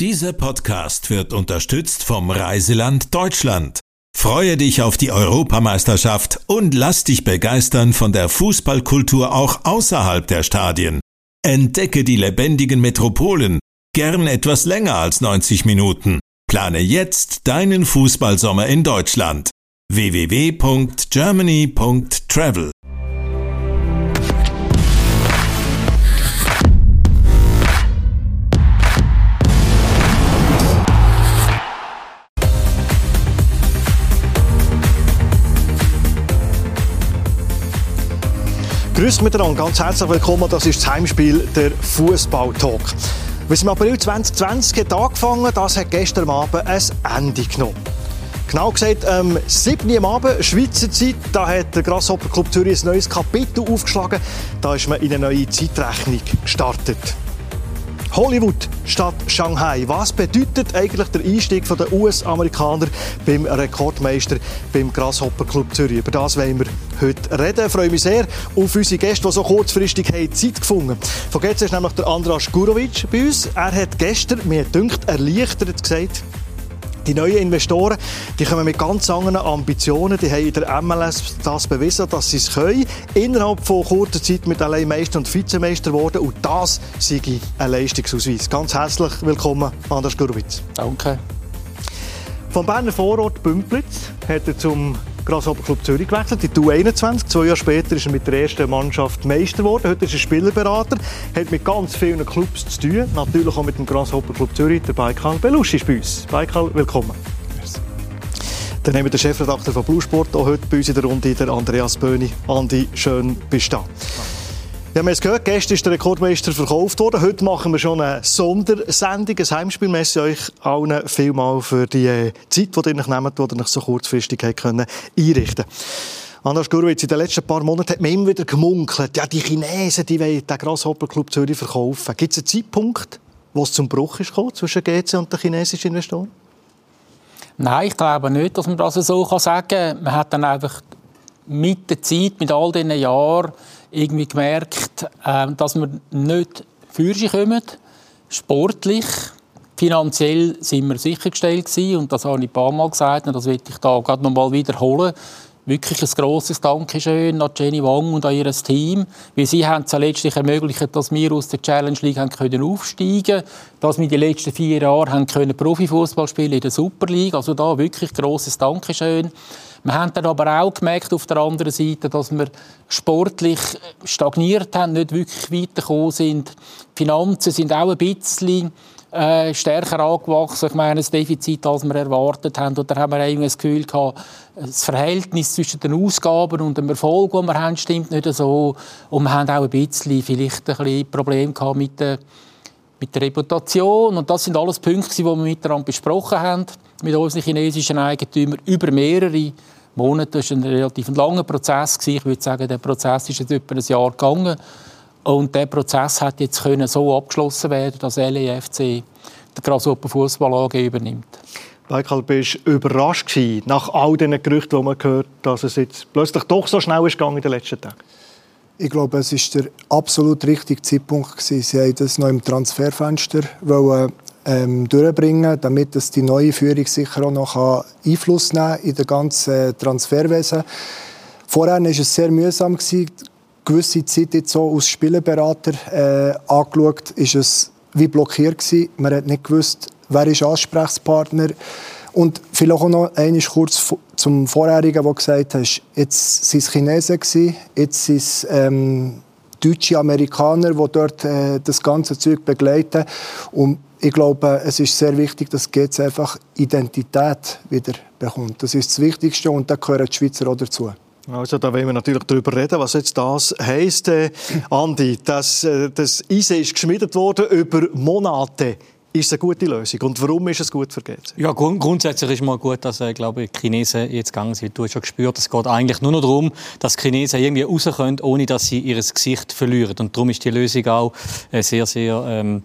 Dieser Podcast wird unterstützt vom Reiseland Deutschland. Freue dich auf die Europameisterschaft und lass dich begeistern von der Fußballkultur auch außerhalb der Stadien. Entdecke die lebendigen Metropolen, gern etwas länger als 90 Minuten. Plane jetzt deinen Fußballsommer in Deutschland. www.germany.travel Grüß miteinander, ganz herzlich willkommen. Das ist das Heimspiel der Fußball-Talk. Sind im April 2020 hat angefangen, das hat gestern Abend ein Ende genommen. Genau gesagt, am 7. Uhr Abend, Schweizer Zeit, da hat der Grasshopper Club Zürich ein neues Kapitel aufgeschlagen. Da ist man in eine neue Zeitrechnung gestartet. Hollywood statt Shanghai. Was bedeutet eigentlich der Einstieg der US-Amerikaner beim Rekordmeister beim Grasshopper Club Zürich? Über das wollen wir heute reden. Ich freue mich sehr auf unsere Gäste, die so kurzfristig Zeit gefunden haben. Von jetzt ist nämlich der Andras Gurovic bei uns. Er hat gestern, mir dünkt, erleichtert gesagt, die neuen Investoren die kommen mit ganz anderen Ambitionen. Die haben in der MLS das bewiesen, dass sie es können. Innerhalb von kurzer Zeit mit allein Meister und Vizemeister geworden. Und das sei ein Leistungsausweis. Ganz herzlich willkommen, Anders Gurwitz. Danke. Vom Berner Vorort Bümplitz hat er zum Grasshopper Club Zürich gewechselt, in die U21. Zwei Jahre später ist er mit der ersten Mannschaft Meister geworden. Heute ist er Spielerberater, hat mit ganz vielen Clubs zu tun. Natürlich auch mit dem Grasshopper Club Zürich. Der Baikal Belushi ist bei uns. Baikal, willkommen. Merci. Dann haben wir den Chefredakteur von Blue Sport auch heute bei uns in der Runde, der Andreas Böhni. Andi, schön bist du da. Ja, wir haben es gehört, gestern ist der Rekordmeister verkauft worden. Heute machen wir schon eine Sondersendung, ein Heimspielmesse. euch allen vielmal für die äh, Zeit, die ihr euch nehmt, die ihr euch so kurzfristig können einrichten Anders Gurwitz, in den letzten paar Monaten hat man immer wieder gemunkelt, ja, die Chinesen die wollen den Grasshopper Club Zürich verkaufen. Gibt es einen Zeitpunkt, wo es zum Bruch ist gekommen zwischen GC und den chinesischen Investoren? Nein, ich glaube nicht, dass man das so sagen kann. Man hat dann einfach mit der Zeit, mit all diesen Jahren, irgendwie gemerkt, äh, dass wir nicht für sie kommen, sportlich. Finanziell sind wir sichergestellt gewesen, und das habe ich ein paar Mal gesagt und das will ich da gerade noch mal wiederholen. Wirklich ein grosses Dankeschön an Jenny Wang und an ihr Team, weil sie haben es letztlich ermöglicht, dass wir aus der Challenge League haben können aufsteigen dass wir die letzten vier Jahre haben können Profifußball spielen in der Super League. Also da wirklich grosses Dankeschön. Wir haben dann aber auch gemerkt auf der anderen Seite, dass wir sportlich stagniert haben, nicht wirklich weitergekommen sind. Die Finanzen sind auch ein bisschen äh, stärker angewachsen. Ich meine, das Defizit, als wir erwartet haben. Und da haben wir irgendwie das Gefühl gehabt, das Verhältnis zwischen den Ausgaben und dem Erfolg, den wir haben, stimmt nicht so. Und wir haben auch ein bisschen vielleicht ein bisschen Probleme gehabt mit der, mit der Reputation. Und das sind alles Punkte, die wir miteinander besprochen haben, mit unseren chinesischen Eigentümern, über mehrere Monate. Das war ein relativ langer Prozess. Ich würde sagen, der Prozess ist jetzt etwa ein Jahr gegangen. Und der Prozess hat jetzt können so abgeschlossen werden, dass LEFC die Grasshopper Fußball AG übernimmt. Michael, bist du überrascht gewesen, nach all diesen Gerüchten, die man gehört dass es jetzt plötzlich doch so schnell ist gegangen in den letzten Tagen? Ich glaube, es war der absolut richtige Zeitpunkt. Gewesen. Sie wollten das noch im Transferfenster wollen, ähm, durchbringen, damit das die neue Führung sicher auch noch Einfluss nehmen in das ganze Transferwesen. Vorher war es sehr mühsam. Gewesen. Gewisse Zeit jetzt so als Spielerberater äh, angeschaut, ist es wie blockiert gewesen. Man hat nicht gewusst, wer ist Ansprechpartner. Und vielleicht auch noch einmal kurz zum Vorherigen, der gesagt hat, jetzt waren es Chinesen, jetzt sind es ähm, deutsche Amerikaner, die dort äh, das ganze Zeug begleiten. Und ich glaube, es ist sehr wichtig, dass GC einfach Identität wieder bekommt. Das ist das Wichtigste und da gehören die Schweizer auch dazu. Also da wollen wir natürlich darüber reden, was jetzt das heisst. Äh, Andi, das, äh, das Eisen ist geschmiedet worden über Monate. Ist es eine gute Lösung? Und warum ist es gut für GC? Ja, grund grundsätzlich ist mal gut, dass äh, glaube ich, die Chinesen jetzt gegangen sind. Du hast schon gespürt, es geht eigentlich nur noch darum, dass die Chinesen irgendwie raus können, ohne dass sie ihr Gesicht verlieren. Und darum ist die Lösung auch äh, sehr, sehr ähm,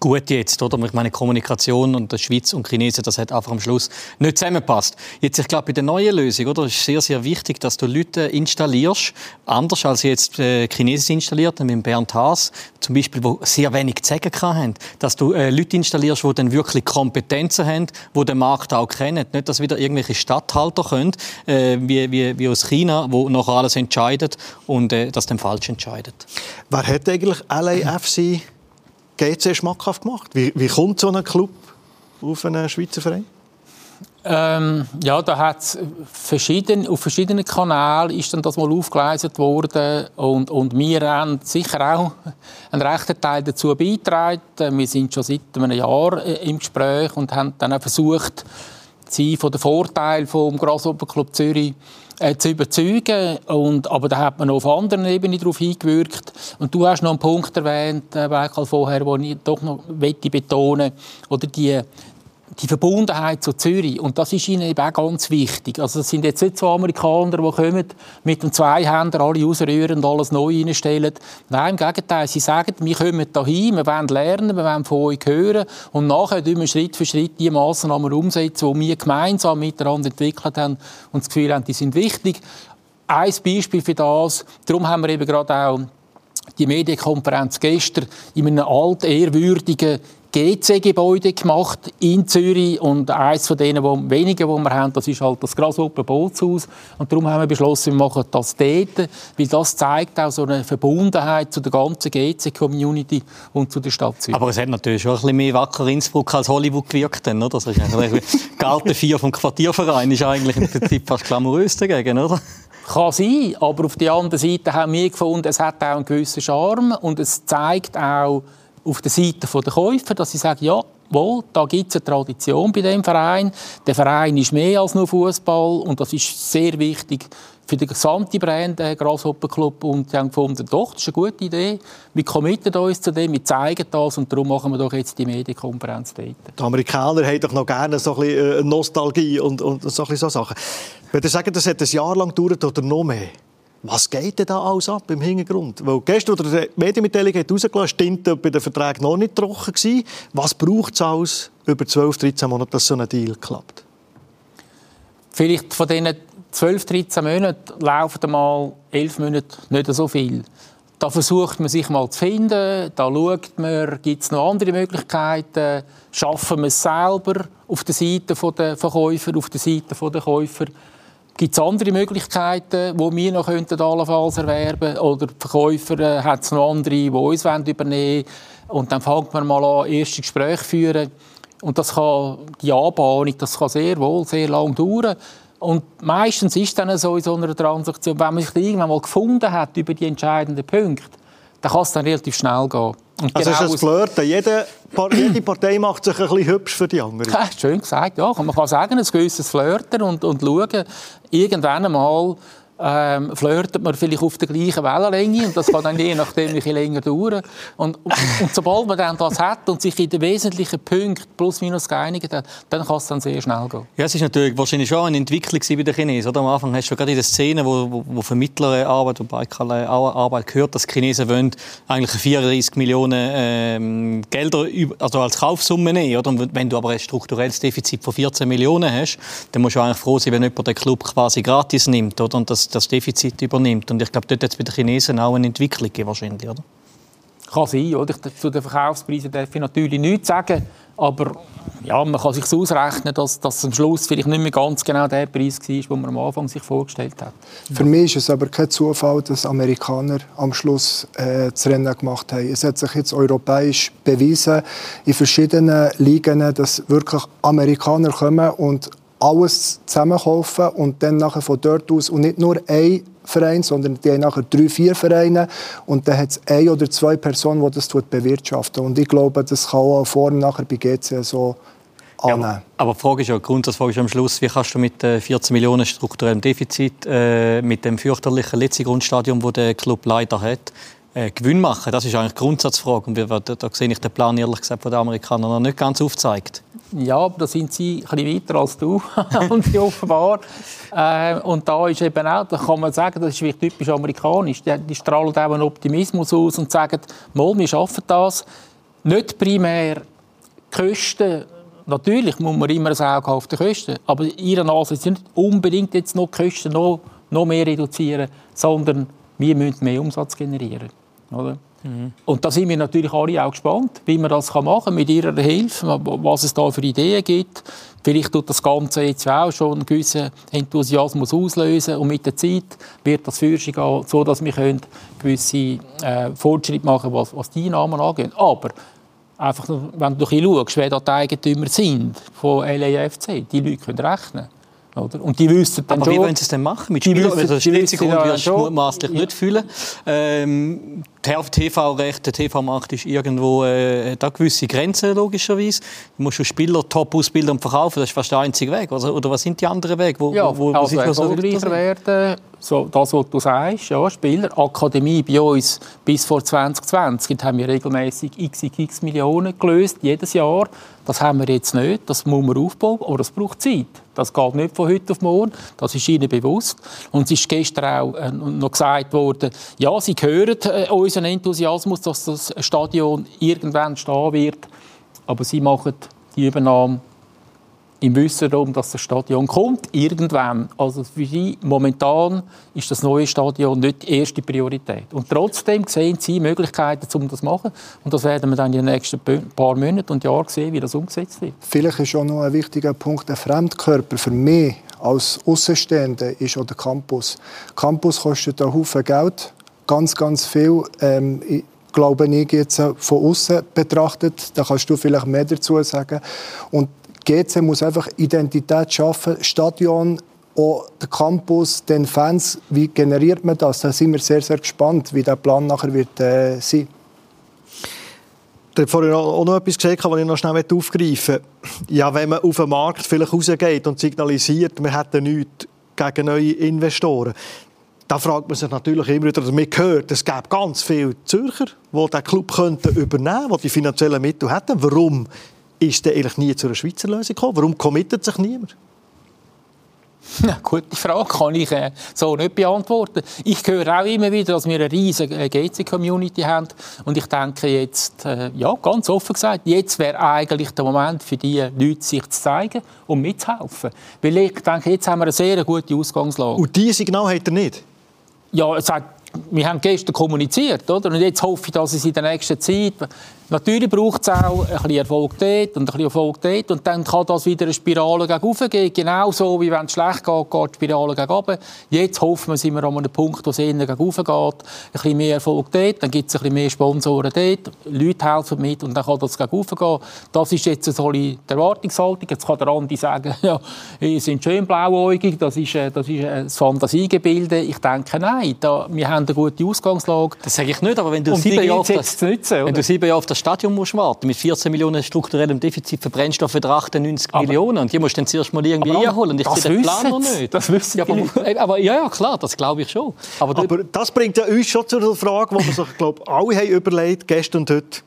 gut jetzt, oder? Ich meine, Kommunikation und der Schweiz und Chinesen, das hat einfach am Schluss nicht zusammenpasst. Jetzt, ich glaube, bei der neuen Lösung, oder, ist sehr, sehr wichtig, dass du Leute installierst, anders als jetzt äh, Chinesen installiert, mit Bernd Haas, zum Beispiel, wo sehr wenig zu sagen haben, dass du äh, Leute installierst, die dann wirklich Kompetenzen haben, die den Markt auch kennen. Nicht, dass wieder irgendwelche Stadthalter können, äh, wie, wie, wie aus China, wo noch alles entscheidet und äh, das dann falsch entscheidet. Wer hat eigentlich LAFC GC schmackhaft gemacht? Wie, wie kommt so ein Club auf einen Schweizer Verein? Ähm, ja, da hat verschieden, auf verschiedenen Kanälen ist dann das mal aufgeleistet worden und, und wir haben sicher auch einen rechten Teil dazu beigetragen. Wir sind schon seit einem Jahr äh, im Gespräch und haben dann auch versucht, sie von den Vorteilen vom Grasshopper Club Zürich äh, zu überzeugen. Und, aber da hat man auf anderen Ebenen darauf hingewirkt. Und du hast noch einen Punkt erwähnt, äh, vorher, den ich doch noch betonen oder die die Verbundenheit zu Zürich. Und das ist ihnen eben auch ganz wichtig. Also es sind jetzt nicht so Amerikaner, die kommen, mit dem Zweihänder alle ausrühren und alles neu reinstellen. Nein, im Gegenteil. Sie sagen, wir kommen hierhin, wir wollen lernen, wir wollen von euch hören und nachher wir Schritt für Schritt die Massnahmen umsetzen, die wir gemeinsam miteinander entwickelt haben und das Gefühl haben, die sind wichtig. Ein Beispiel für das, darum haben wir eben gerade auch die Medienkonferenz gestern in einem alt ehrwürdigen GC-Gebäude gemacht in Zürich und eines von denen, wo, wenigen, die wir haben, das ist halt das Grasshopper Bootshaus und darum haben wir beschlossen, wir machen das dort, weil das zeigt auch so eine Verbundenheit zu der ganzen GC-Community und zu der Stadt Zürich. Aber es hat natürlich schon ein bisschen mehr wacker Innsbruck als Hollywood gewirkt, oder? Das ist Garten 4 vom Quartierverein ist eigentlich im Prinzip fast glamourös dagegen, oder? Kann sein, aber auf der anderen Seite haben wir gefunden, es hat auch einen gewissen Charme und es zeigt auch, auf der Seite der Käufer, dass sie sagen, ja, wohl, da gibt es eine Tradition bei dem Verein. Der Verein ist mehr als nur Fußball und das ist sehr wichtig für die gesamte Brand der Grasshopper Club und sie haben gefunden, doch, das ist eine gute Idee. Wir committen uns zu dem, wir zeigen das und darum machen wir doch jetzt die Medienkonferenz dort. Die Amerikaner haben doch noch gerne so ein bisschen äh, Nostalgie und, und so, ein bisschen so Sachen. Wenn ihr sagt, das hat ein Jahr lang gedauert oder noch mehr, was geht denn da alles ab im Hintergrund? Weil gestern, oder die Medienmitteilung hat rausgelassen, stimmt bei den Verträgen noch nicht trocken gewesen. Was braucht es alles über 12, 13 Monate, dass so ein Deal klappt? Vielleicht von diesen 12, 13 Monaten laufen mal 11 Monate nicht so viel. Da versucht man sich mal zu finden, da schaut man, gibt es noch andere Möglichkeiten, schaffen wir es selber auf der Seite der Verkäufer, auf der Seite der Käufer. Gibt es andere Möglichkeiten, die wir noch könnten allenfalls erwerben Oder die Verkäufer äh, hat es noch andere, die uns übernehmen wollen. Und dann fängt man mal an, erste Gespräche zu führen. Und das kann, die Anbahnung das kann sehr wohl sehr lange dauern. Und meistens ist es dann so in so einer Transaktion, wenn man sich irgendwann mal gefunden hat über die entscheidenden Punkte, dann kann es dann relativ schnell gehen. Und also genau ist das Flirten. Jede, jede Partei macht sich ein bisschen hübsch für die andere. Ja, schön gesagt, ja. Man kann sagen, ein gewisses Flirten und, und schauen, irgendwann einmal ähm, flirtet man vielleicht auf der gleichen Wellenlänge und das kann dann je nachdem ein bisschen länger dauern. Und, und, und, sobald man dann das hat und sich in den wesentlichen Punkten plus minus geeinigt hat, dann kann es dann sehr schnell gehen. Ja, es ist natürlich wahrscheinlich schon eine Entwicklung bei den Chinesen. Oder? Am Anfang hast du gerade in der Szene, wo, wo, wo Vermittler Arbeit, wo Baikal Arbeit gehört, dass die Chinesen wollen eigentlich 34 Millionen ähm, Gelder also als Kaufsumme nehmen. Oder? Wenn du aber ein strukturelles Defizit von 14 Millionen hast, dann musst du eigentlich froh sein, wenn jemand den Club quasi gratis nimmt. Oder? Und das das, Defizit übernimmt. Und ich glaube, dort hat es bei den Chinesen auch eine Entwicklung wahrscheinlich, oder? Kann sein, oder? Zu den Verkaufspreisen darf ich natürlich nichts sagen, aber ja, man kann sich ausrechnen, dass das am Schluss vielleicht nicht mehr ganz genau der Preis war, den man am Anfang sich vorgestellt hat. Für mich ist es aber kein Zufall, dass Amerikaner am Schluss äh, das Rennen gemacht haben. Es hat sich jetzt europäisch bewiesen, in verschiedenen Ligen, dass wirklich Amerikaner kommen und alles zusammenkaufen und dann nachher von dort aus und nicht nur ein Verein, sondern die haben nachher drei, vier Vereine und dann hat es eine oder zwei Personen, die das bewirtschaften. Und ich glaube, das kann auch vorne nachher bei GC so annehmen. Ja, aber die Frage ist ja, Grundsatzfrage ist am Schluss, wie kannst du mit 14 Millionen strukturellem Defizit, äh, mit dem fürchterlichen letzten Grundstadium, das der Club leider hat, äh, Gewinn machen? Das ist eigentlich die Grundsatzfrage. Und da, da sehe ich den Plan ehrlich gesagt von den Amerikanern noch nicht ganz aufgezeigt. Ja, da sind sie ein bisschen weiter als du und sie offenbar. Äh, und da ist eben auch, da kann man sagen, das ist wirklich typisch amerikanisch. Die, die strahlen auch einen Optimismus aus und sagen, mal, wir schaffen das. nicht primär die Kosten natürlich muss man immer ein Auge auf die Kosten, aber Ihre Nase ist nicht unbedingt jetzt noch die Kosten noch, noch mehr reduzieren, sondern wir müssen mehr Umsatz generieren. Oder? Mhm. Und da sind wir natürlich alle auch gespannt, wie man das machen kann, mit Ihrer Hilfe, was es da für Ideen gibt. Vielleicht tut das Ganze jetzt auch schon einen gewissen Enthusiasmus auslösen und mit der Zeit wird das Forschung gehen, so dass wir können gewisse äh, Fortschritte machen was, was die Einnahmen angeht. Aber einfach, wenn du schaust, wer da die Eigentümer sind von LAFC, die Leute können rechnen. Oder? Und die wissen dann Aber schon, wie wollen sie es denn machen? Mit Spielern, also Schleswig-Holstein wirst du mutmaßlich nicht fühlen. Ähm, TV-Recht, der TV-Markt ist irgendwo äh, da gewisse Grenzen, logischerweise. Du musst schon Spieler top ausbilden und verkaufen, das ist fast der einzige Weg. Oder, oder was sind die anderen Wege? Wo, ja, wo, wo also erfolgreicher werden, so, das, was du sagst, ja, Spieler. Akademie bei uns bis vor 2020 haben wir regelmäßig xx Millionen gelöst, jedes Jahr. Das haben wir jetzt nicht, das muss man aufbauen, aber das braucht Zeit. Das geht nicht von heute auf morgen, das ist Ihnen bewusst. Und es ist gestern auch äh, noch gesagt worden, ja, Sie hören äh, unseren Enthusiasmus, dass das Stadion irgendwann stehen wird, aber Sie machen die Übernahme im Wissen darum, dass das Stadion kommt, irgendwann. Also für sie momentan ist das neue Stadion nicht die erste Priorität. Und trotzdem sehen sie Möglichkeiten, um das zu machen. Und das werden wir dann in den nächsten paar Monaten und Jahren sehen, wie das umgesetzt wird. Vielleicht ist auch noch ein wichtiger Punkt, der Fremdkörper für mich als Außenstehende ist auch der Campus. Campus kostet einen Haufen Geld, ganz, ganz viel. Ähm, glaube ich, jetzt von außen betrachtet. Da kannst du vielleicht mehr dazu sagen. Und GC muss einfach Identität schaffen, Stadion, auch der Campus, den Fans. Wie generiert man das? Da sind wir sehr, sehr gespannt, wie der Plan nachher wird äh, sein. Ich habe vorhin auch noch etwas gesagt, was ich noch schnell aufgreifen möchte. Ja, wenn man auf den Markt vielleicht rausgeht und signalisiert, wir hätten nichts gegen neue Investoren, da fragt man sich natürlich immer wieder, man hört, es gäbe ganz viele Zürcher, die diesen Club übernehmen könnten, die die finanziellen Mittel hätten. Warum ist der eigentlich nie zu einer Schweizer Lösung gekommen? Warum committet sich niemand? Ja, gute Frage, kann ich äh, so nicht beantworten. Ich höre auch immer wieder, dass wir eine riesige äh, GC-Community haben. Und ich denke jetzt, äh, ja, ganz offen gesagt, jetzt wäre eigentlich der Moment für die Leute, sich zu zeigen und mitzuhelfen. Weil ich denke, jetzt haben wir eine sehr gute Ausgangslage. Und diese Signal hat er nicht? Ja, es hat wir haben gestern kommuniziert, oder? Und jetzt hoffe ich, dass es in der nächsten Zeit Natürlich braucht es auch ein bisschen Erfolg dort und ein bisschen Erfolg dort. Und dann kann das wieder eine Spirale gegen oben gehen. Genauso wie wenn es schlecht geht, geht die Spirale gegen oben. Jetzt hoffen wir, sind wir an einem Punkt, wo es eher gegen oben geht. Ein bisschen mehr Erfolg dort, dann gibt es ein bisschen mehr Sponsoren dort. Leute helfen mit und dann kann das gegen oben gehen. Das ist jetzt eine solide Erwartungshaltung. Jetzt kann der Andi sagen, ja, ihr seid schön blauäugig, das ist, äh, das ist ein Fantasiegebilde. Ich denke, nein, da, wir haben eine gute Ausgangslage. Das sage ich nicht, aber wenn du sieben Jahre auf das, nutzen, wenn du sieben Jahre auf das Stadion musst warten mit 14 Millionen strukturellem Defizit für Brennstoff für 98 aber, Millionen und die musst du dann zuerst mal irgendwie einholen. Ich sehe den Plan noch nicht. Das wissen ja, aber, aber, ja, ja, klar, das glaube ich schon. Aber, aber das bringt ja uns schon zur Frage, die wir sich, glaube alle haben überlegt, gestern und heute.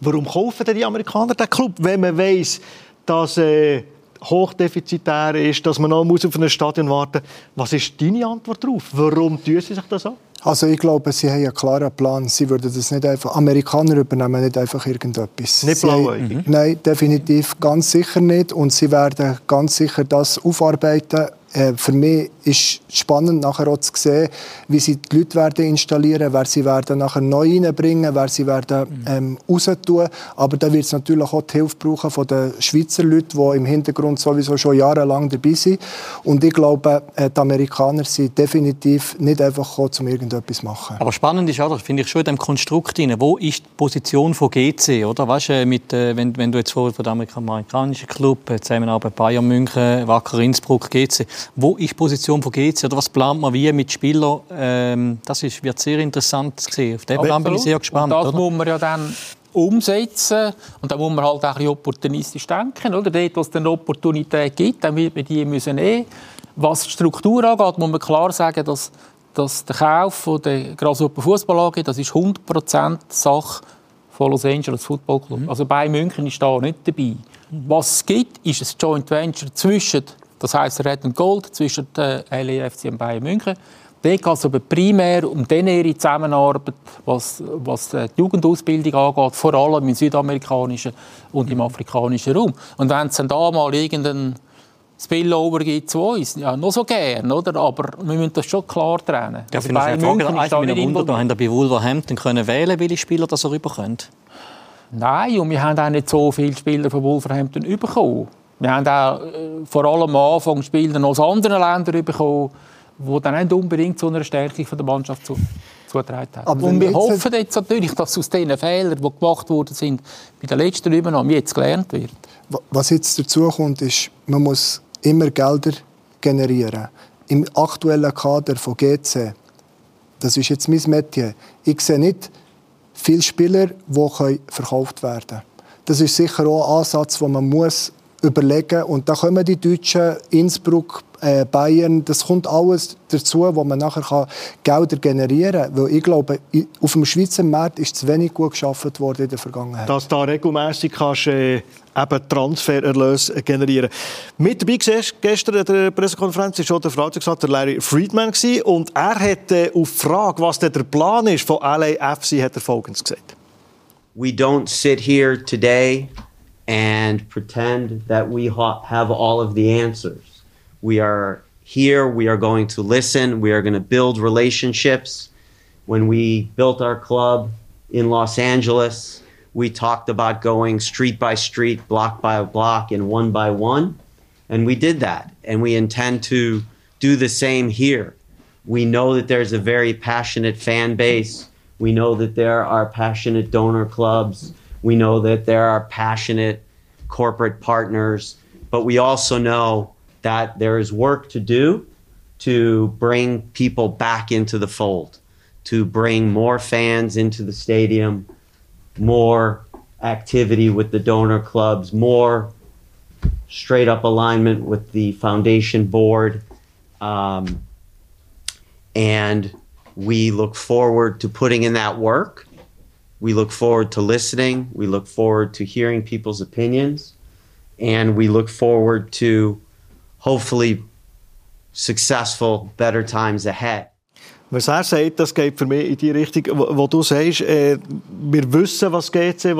Warum kaufen denn die Amerikaner den Club, wenn man weiß, dass äh, hochdefizitär ist, dass man noch auf ein Stadion warten muss? Was ist deine Antwort darauf? Warum tun sie sich das an? Also ich glaube, sie haben einen klaren Plan. Sie würden das nicht einfach. Amerikaner übernehmen nicht einfach irgendetwas. Nicht blauäugig? Mhm. Nein, definitiv ganz sicher nicht. Und sie werden ganz sicher das aufarbeiten äh, für mich ist spannend nachher auch zu sehen, wie sie die Leute werden installieren, wer sie werden nachher neu reinbringen, wer sie werden ähm, raus tun. Aber da wird es natürlich auch die Hilfe brauchen von den Schweizer Leuten, die im Hintergrund sowieso schon jahrelang dabei sind. Und ich glaube, äh, die Amerikaner sind definitiv nicht einfach gekommen, um irgendetwas zu machen. Aber spannend ist auch, finde ich schon in dem Konstrukt rein, wo ist die Position von GC, oder? Weißt, mit, äh, wenn, wenn du jetzt von, von dem amerikanischen Club, äh, Zusammenarbeit Bayern München, Wacker Innsbruck, GC, wo ist die Position von GC oder was plant man wie mit Spielern? Ähm, das ist, wird sehr interessant zu sehen. Auf den Plan bin ich sehr gespannt. Und das oder? muss man ja dann umsetzen und da muss man halt auch ein bisschen opportunistisch denken. Oder? Dort, wo es eine Opportunität gibt, dann wird man die müssen nehmen. Was die Struktur angeht, muss man klar sagen, dass, dass der Kauf von der Grasshopper Fußball AG, das ist 100% Sache von Los Angeles Football Club. Mhm. Also bei München ist da nicht dabei. Mhm. Was es gibt, ist ein Joint Venture zwischen das heißt Red and Gold zwischen der LAFC und Bayern München. Da geht es aber primär um ihre Zusammenarbeit, was, was die Jugendausbildung angeht, vor allem im südamerikanischen und im afrikanischen Raum. Und wenn es dann da mal irgendeinen Spillover gibt zu uns, ja, noch so gern, oder? aber wir müssen das schon klar trennen. Ja, also bei München ist da nicht Wunder, da haben bei Wolverhampton können wählen, welche Spieler das er rüberkommen? Nein, und wir haben auch nicht so viele Spieler von Wolverhampton bekommen. Wir haben auch äh, vor allem am Anfang Spieler aus anderen Ländern bekommen, die dann nicht unbedingt zu einer Stärkung der Mannschaft zu, zugetragen haben. Aber und wir hoffen jetzt natürlich, dass aus diesen Fehlern, die gemacht worden sind, bei der letzten Übernahme jetzt gelernt wird. Was jetzt dazu kommt, ist, man muss immer Gelder generieren. Im aktuellen Kader von GC, das ist jetzt mein Metier, ich sehe nicht viele Spieler, die verkauft werden können. Das ist sicher auch ein Ansatz, den man muss überlegen. Und da kommen die Deutschen, Innsbruck, äh, Bayern, das kommt alles dazu, wo man nachher Gelder generieren kann. Weil ich glaube, auf dem Schweizer Markt ist zu wenig gut geschaffen worden in der Vergangenheit. Dass da regelmäßig kannst, äh, eben Transfererlöse generieren. Mit dabei gestern in der Pressekonferenz war schon der Verwaltungsrat Larry Friedman und er hat äh, auf die Frage, was der Plan ist von LAFC, hat er Folgendes gesagt. We don't sit here today and pretend that we have all of the answers. We are here, we are going to listen, we are going to build relationships. When we built our club in Los Angeles, we talked about going street by street, block by block, and one by one. And we did that. And we intend to do the same here. We know that there's a very passionate fan base. We know that there are passionate donor clubs. We know that there are passionate corporate partners. But we also know that there is work to do to bring people back into the fold, to bring more fans into the stadium, more activity with the donor clubs, more straight up alignment with the foundation board. Um, and we look forward to putting in that work. We look forward to listening. We look forward to hearing people's opinions. And we look forward to hopefully successful, better times ahead. Was er sagt, das geht für mich in die Richtung, wo, wo du sagst, äh, wir wissen, was GC,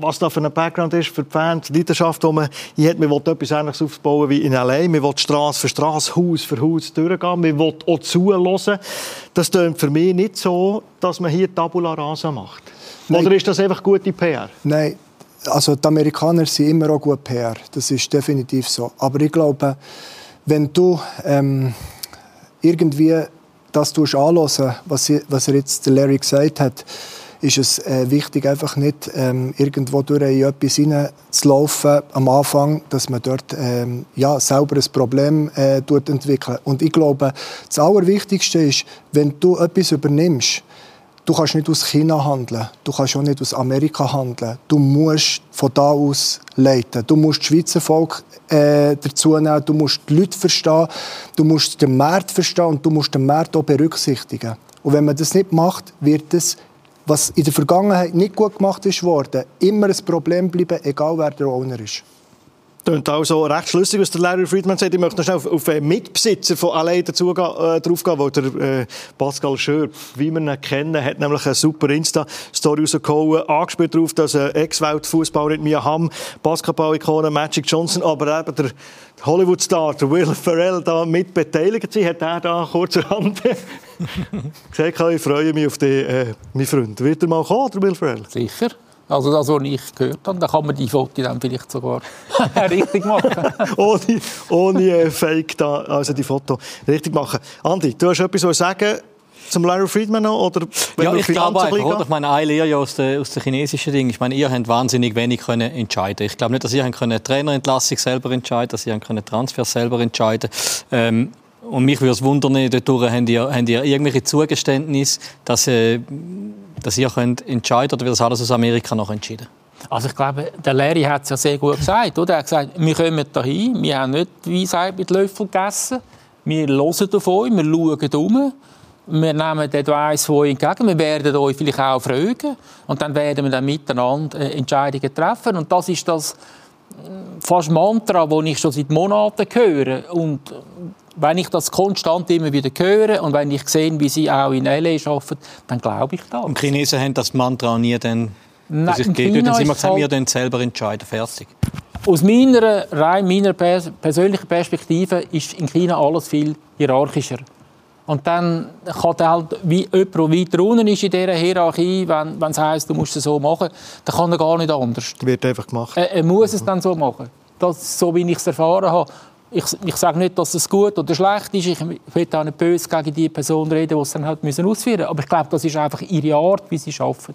was da für ein Background ist für die Fans, die Leidenschaft, die man hier hat. Man will etwas Ähnliches aufbauen wie in L.A. Man will Straße für Straße, Haus für Haus durchgehen. Man will auch zuhören. Das klingt für mich nicht so, dass man hier Tabula Rasa macht. Nein. Oder ist das einfach gute PR? Nein, also die Amerikaner sind immer auch gut PR. Das ist definitiv so. Aber ich glaube, wenn du ähm, irgendwie das anhören was, was er jetzt Larry gesagt hat, ist es äh, wichtig, einfach nicht ähm, irgendwo durch in etwas hineinzulaufen am Anfang, dass man dort ähm, ja, selber ein Problem äh, entwickelt. Und ich glaube, das Allerwichtigste ist, wenn du etwas übernimmst, Du kannst nicht aus China handeln, du kannst auch nicht aus Amerika handeln. Du musst von da aus leiten. Du musst das Schweizer Volk äh, dazu nehmen, du musst die Leute verstehen, du musst den Markt verstehen und du musst den Markt auch berücksichtigen. Und wenn man das nicht macht, wird es, was in der Vergangenheit nicht gut gemacht ist worden, immer ein Problem bleiben, egal wer der Owner ist. Klingt also recht schlüssig, was der Larry Friedman sagt. Ich möchte noch schnell auf, auf den Mitbesitzer von allein dazu äh, drauf gehen, weil der äh, Pascal Schör, wie wir ihn kennen, hat nämlich eine super Insta-Story rausgehauen, angespielt darauf, dass ein Ex-Weltfußballer Mia Hamm, Basketball-Ikone Magic Johnson, aber eben der Hollywood-Star, Will Ferrell, da mit beteiligt sind, hat er da kurzerhand gesagt, ich freue mich auf den, äh, meinen Freund. Wird er mal kommen, der Will Ferrell? Sicher. Also das, was ich gehört habe, da kann man die Fotos dann vielleicht sogar richtig machen. ohne ohne äh, Fake da, also die Foto richtig machen. Andi, du hast etwas zu sagen zum Larry Friedman noch? Oder ja, ich glaube einfach, oder? Ich meine, eine Lehre ja aus den aus der chinesischen Dingen. Ich meine, ihr habt wahnsinnig wenig können entscheiden. Ich glaube nicht, dass ihr können Trainerentlassung selber entscheiden, dass ihr können Transfer selber entscheiden. Ähm, und mich würde es wundern, dort habt ihr, habt ihr irgendwelche Zugeständnisse, dass äh, dass ihr könnt entscheiden oder wird das alles aus Amerika noch entschieden? Also ich glaube, der Larry hat es ja sehr gut gesagt. Oder? Er hat gesagt, wir kommen dahin, wir haben nicht Weisheit mit Löffel gegessen, wir hören auf euch, wir schauen um, wir nehmen den Advice von euch entgegen, wir werden euch vielleicht auch fragen und dann werden wir dann miteinander äh, Entscheidungen treffen. Und das ist das äh, fast Mantra, das ich schon seit Monaten höre. Und wenn ich das konstant immer wieder höre und wenn ich sehe, wie sie auch in L.A. arbeiten, dann glaube ich das. Und die Chinesen haben das Mantra nie dann Nein, sich gegeben. Dann sind wir gesagt, wir dann selber entscheiden, fertig. Aus meiner, rein meiner persönlichen Perspektive ist in China alles viel hierarchischer. Und dann kann halt, wie jemand, der weiter unten ist in dieser Hierarchie, wenn, wenn es heisst, du musst es so machen, dann kann er gar nicht anders. Wird einfach gemacht. Er, er muss es dann so machen. Das, so wie ich es erfahren habe. Ich, ich sage nicht, dass es gut oder schlecht ist. Ich will auch nicht böse gegen die Person reden, die es dann halt müssen ausführen müssen. Aber ich glaube, das ist einfach ihre Art, wie sie arbeiten.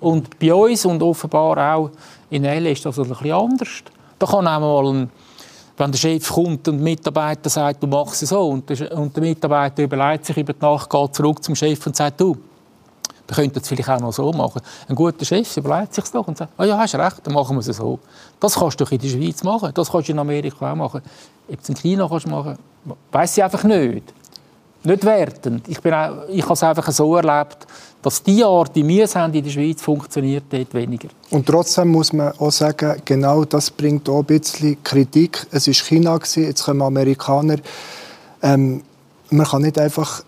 Und bei uns und offenbar auch in L ist das ein bisschen anders. Da kann auch mal ein wenn der Chef kommt und der Mitarbeiter sagt, du machst es so, und der, und der Mitarbeiter überlegt sich über die Nacht, geht zurück zum Chef und sagt, du, wir könnten es vielleicht auch noch so machen. Ein guter Chef überlegt sich doch und sagt, oh ja, hast recht, dann machen wir es so. Das kannst du in der Schweiz machen, das kannst du in Amerika auch machen. Ob du in China kannst machen, weiss ich einfach nicht nicht wertend. Ich, bin auch, ich habe es einfach so erlebt, dass die Art, wie wir haben in der Schweiz, funktioniert dort weniger. Und trotzdem muss man auch sagen, genau das bringt auch ein bisschen Kritik. Es war China, jetzt kommen Amerikaner. Ähm, man kann nicht einfach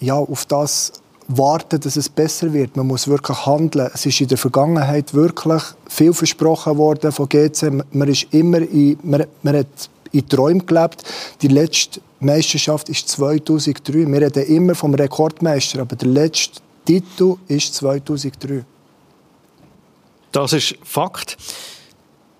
ja, auf das warten, dass es besser wird. Man muss wirklich handeln. Es ist in der Vergangenheit wirklich viel versprochen worden von GC. Man, ist immer in, man, man hat in Träumen gelebt. Die letzte Meisterschaft ist 2003. Wir reden immer vom Rekordmeister, aber der letzte Titel ist 2003. Das ist Fakt.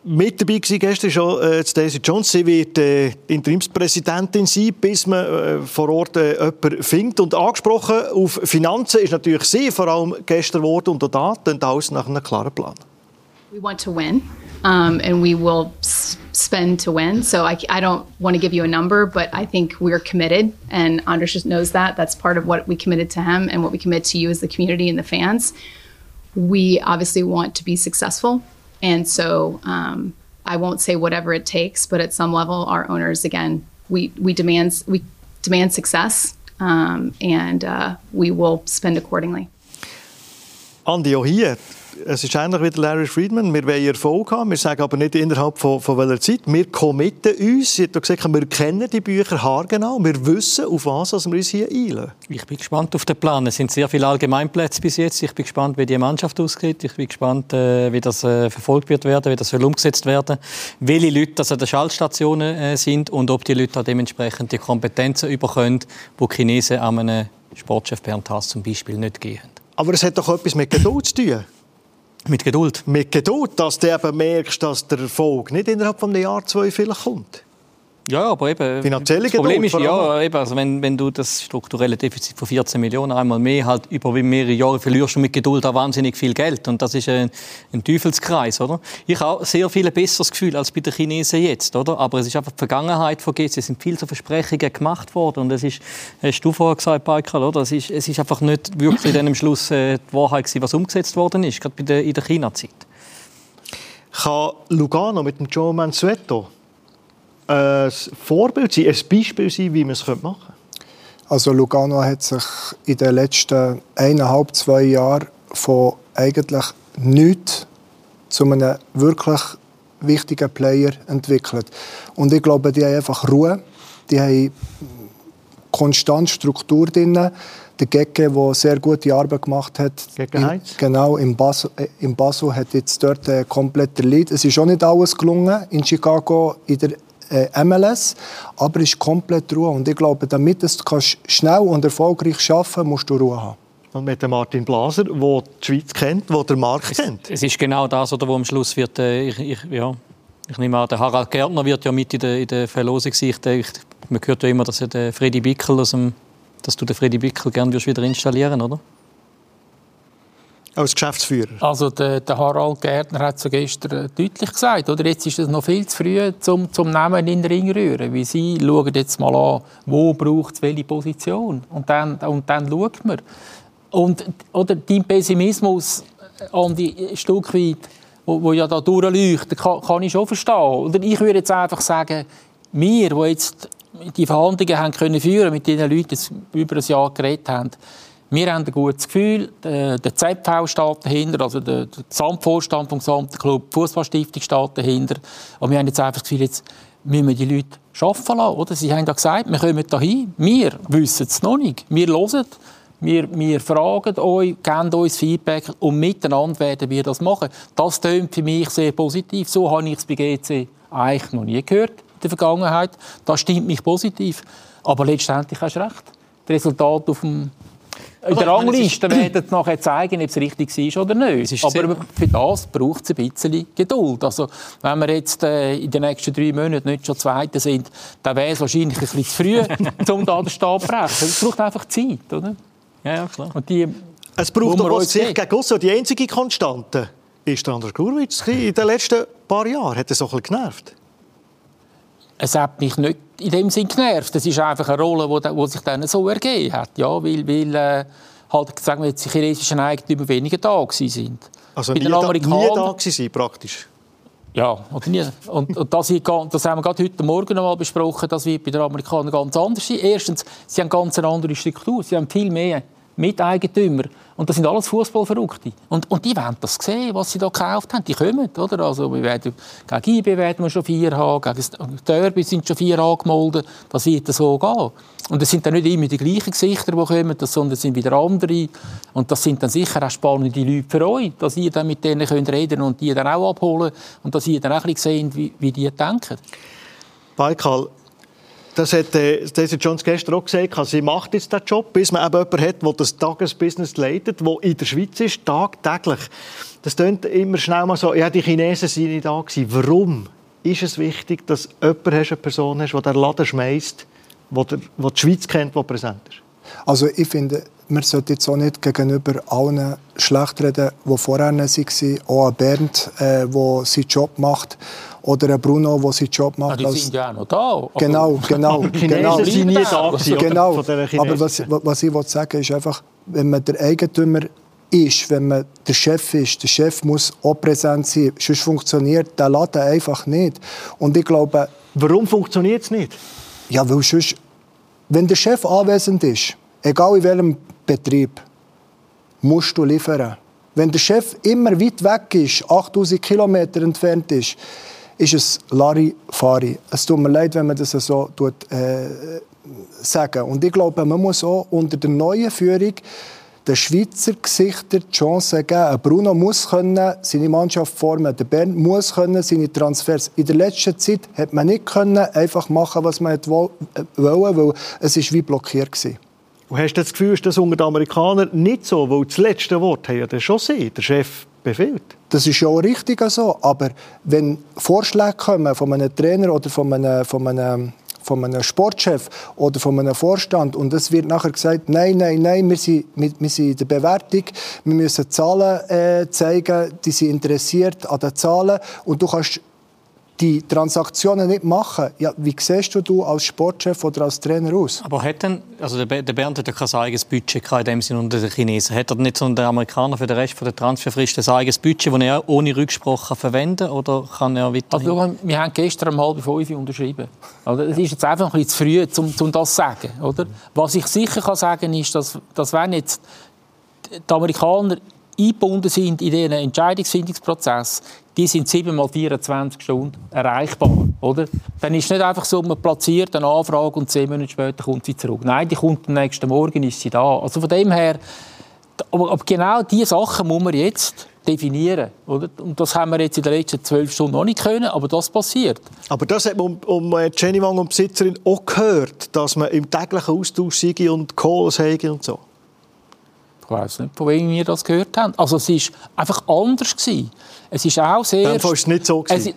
Mit dabei war gestern schon äh, Daisy Jones. Sie wird äh, Interimspräsidentin sein, bis man äh, vor Ort äh, jemanden findet. Und angesprochen auf Finanzen ist natürlich sie, vor allem gestern geworden. Und auch da alles nach einem klaren Plan. We want to win. um, and we will spend to win. So I, I don't want to give you a number, but I think we're committed, and Anders just knows that. That's part of what we committed to him and what we commit to you as the community and the fans. We obviously want to be successful, and so um, I won't say whatever it takes, but at some level, our owners again, we we demand we demand success, um, and uh, we will spend accordingly. Auch hier es ist ähnlich wie Larry Friedman. Wir wollen Erfolg haben. Wir sagen aber nicht innerhalb von, von welcher Zeit. Wir committen uns. Sie hat gesagt, wir kennen die Bücher haargenau. Wir wissen, auf was wir uns hier einlassen. Ich bin gespannt auf den Plan. Es sind sehr viele Allgemeinplätze bis jetzt. Ich bin gespannt, wie die Mannschaft aussieht. Ich bin gespannt, äh, wie das äh, verfolgt wird werden, wie das soll umgesetzt werden, welche Leute das an den Schaltstationen äh, sind und ob die Leute auch dementsprechend die Kompetenzen überkommen, die Chinesen an einem Sportchef Bernd Haas zum Beispiel nicht geben. Aber es hat doch etwas mit Geduld zu tun. Mit Geduld. Mit Geduld, dass du eben merkst, dass der Erfolg nicht innerhalb von einem Jahr, zwei vielleicht kommt. Ja, aber eben, Finanzielle das Problem ist, ja, eben, also wenn, wenn du das strukturelle Defizit von 14 Millionen einmal mehr halt über mehrere Jahre verlierst und mit Geduld auch wahnsinnig viel Geld. Und das ist ein, ein Teufelskreis, oder? Ich habe sehr viel besseres Gefühl als bei den Chinesen jetzt, oder? Aber es ist einfach die Vergangenheit vergessen. Es sind viele so Versprechungen gemacht worden. Und es ist, hast du vorher gesagt, Michael, oder? Es ist, es ist einfach nicht wirklich dann am Schluss äh, die Wahrheit gewesen, was umgesetzt worden ist, gerade bei der, in der China-Zeit. Kann Lugano mit dem Joe Mansueto ein Vorbild sein, ein Beispiel sein, wie man es machen könnte? Also Lugano hat sich in den letzten eineinhalb, zwei Jahren von eigentlich nichts zu einem wirklich wichtigen Player entwickelt. Und ich glaube, die haben einfach Ruhe, die haben konstant Struktur drin. Der Gecke, der sehr gute Arbeit gemacht hat, in, genau, im Basel, äh, im Basel hat jetzt dort äh, komplett der Lead. Es ist auch nicht alles gelungen in Chicago in der äh, MLS, aber es ist komplett Ruhe. Und ich glaube, damit du schnell und erfolgreich schaffen musst du Ruhe haben. Und mit dem Martin Blaser, der die Schweiz kennt, der den Markt kennt. Es ist genau das, oder, wo am Schluss wird, äh, ich, ich, ja, ich nehme an, der Harald Gärtner wird ja mit in der, in der Verlosung sein. Ich, man hört ja immer, dass der Freddy Bickel aus dem, dass du den Freddy Bickel gerne wieder installieren, oder? Als Geschäftsführer? Also der, der Harald Gärtner hat es gestern deutlich gesagt, oder jetzt ist es noch viel zu früh zum, zum Namen in den Ring rühren, weil sie schauen jetzt mal an, wo braucht es welche Position und dann, und dann schaut man. Und oder dein Pessimismus an die Stück weit, wo, wo ja da durchleuchtet, kann, kann ich schon verstehen. Oder ich würde jetzt einfach sagen, wir, die jetzt die Verhandlungen haben können führen mit den Leuten, die über ein Jahr geredet haben, wir haben ein gutes Gefühl, der ZV steht dahinter, also der, Gesamtvorstand vom gesamten Club, die Fußballstiftung steht dahinter. Und wir haben jetzt einfach das Gefühl, jetzt müssen wir die Leute arbeiten lassen. Oder? Sie haben ja gesagt, wir kommen dahin. Wir wissen es noch nicht. Wir hören. Wir, wir fragen euch, geben uns Feedback und miteinander werden wir das machen. Das klingt für mich sehr positiv. So habe ich es bei GC eigentlich noch nie gehört in der Vergangenheit. Das stimmt mich positiv. Aber letztendlich hast du recht. Das Resultat auf dem in der Rangliste werden nachher zeigen, ob es richtig ist oder nicht. Ist Aber für das braucht es ein bisschen Geduld. Also, wenn wir jetzt äh, in den nächsten drei Monaten nicht schon Zweite sind, dann wäre es wahrscheinlich ein bisschen zu früh, um da den Stab zu brechen. Es braucht einfach Zeit, oder? Ja, ja klar. Und die, es braucht aber sich gegen aussen. Die einzige Konstante ist der André Gurwitz in den letzten paar Jahren. Hat er so ein genervt? Es hat mich nicht in dem Sinn genervt. Es ist einfach eine Rolle, die, die sich dann so ergeben hat. Ja, weil, weil äh, halt, sagen wir jetzt, die chinesischen Eigentümer weniger da sind. Also Bei nie, da, nie da waren, praktisch? Ja, oder nie. Und, und das, das haben wir gerade heute Morgen noch mal besprochen, das wird bei den Amerikanern ganz anders sein. Erstens, sie haben ganz eine andere Struktur, sie haben viel mehr Miteigentümer. Und das sind alles Fußballverrückte. Und, und die wollen das sehen, was sie da gekauft haben. Die kommen, oder? Also, wir werden, gegen IB werden wir schon vier haben, gegen Derby sind schon vier angemeldet. Das wird so gehen. Und es sind dann nicht immer die gleichen Gesichter, die kommen, sondern es sind wieder andere. Und das sind dann sicher auch spannende Leute für euch, dass ihr dann mit denen könnt reden und die dann auch abholen und dass ihr dann auch ein bisschen seht, wie, wie die denken. Baikal, das hat äh, Stacey Jones gestern auch gesagt. Sie macht jetzt den Job, bis man eben jemanden hat, der das Tagesbusiness leitet, der in der Schweiz ist, tagtäglich. Das klingt immer schnell mal so, ja, die Chinesen sind nicht da gewesen. Warum ist es wichtig, dass jemand eine Person hast, die den Laden schmeißt, die die Schweiz kennt, die präsent ist? Also ich finde, man sollte jetzt auch nicht gegenüber allen schlecht reden, die vorher waren. Auch Bernd, der äh, seinen Job macht oder ein Bruno, der seinen Job macht. Ja, die sind ja auch noch da. Genau, genau. Die genau. sind nie da genau. Aber was, was ich sagen will, ist einfach, wenn man der Eigentümer ist, wenn man der Chef ist, der Chef muss auch präsent sein, sonst funktioniert der Laden einfach nicht. Und ich glaube... Warum funktioniert es nicht? Ja, weil sonst, wenn der Chef anwesend ist, egal in welchem Betrieb, musst du liefern. Wenn der Chef immer weit weg ist, 8000 Kilometer entfernt ist, ist es Larry Fari. Es tut mir leid, wenn man das so tut, äh, sagen. Und ich glaube, man muss auch unter der neuen Führung den Schweizer Gesichtern die Chance geben. Bruno muss können seine Mannschaft formen, der Bern muss können seine Transfers. In der letzten Zeit hat man nicht können einfach machen, was man wollte, weil es ist wie blockiert war. Und hast du das Gefühl, ist das unter den Amerikanern nicht so? Weil das letzte Wort hat ja schon sie, der Chef befiehlt. Das ist ja auch richtig so. Aber wenn Vorschläge kommen von einem Trainer oder von einem, von einem von einem Sportchef oder von einem Vorstand und es wird nachher gesagt, nein, nein, nein, wir sind, wir, sind in der Bewertung, wir müssen Zahlen äh, zeigen, die sind interessiert an den Zahlen und du kannst die Transaktionen nicht machen, ja, wie siehst du, als Sportchef oder als Trainer aus? Aber hat denn, also der Bernd hat ja kein eigenes Budget in dem Sinne unter den Chinesen. Hat er nicht so der Amerikaner für den Rest der Transferfrist ein eigenes Budget, das er ohne Rücksprache verwenden oder kann er weiterhin? Also, wir haben gestern um halb fünf unterschrieben. Also, es ist jetzt einfach ein bisschen zu früh, um, um das zu sagen. Oder? Was ich sicher kann sagen ist, dass, dass wenn jetzt die Amerikaner eingebunden sind in diesen Entscheidungsfindungsprozess, die sind 7 mal 24 Stunden erreichbar. Oder? Dann ist es nicht einfach so, man platziert eine Anfrage und zehn Minuten später kommt sie zurück. Nein, die kommt am nächsten Morgen, ist sie da. Also von dem her, aber, genau diese Sachen muss man jetzt definieren. Oder? Und das haben wir jetzt in den letzten zwölf Stunden noch nicht können, aber das passiert. Aber das hat man um, um Jenny Wang und Besitzerin auch gehört, dass man im täglichen Austausch sei und Calls habe und so. Ich weiß nicht, von wem wir das gehört haben. Also es war einfach anders. Gewesen. Es ist auch sehr... Dann war es nicht so. Es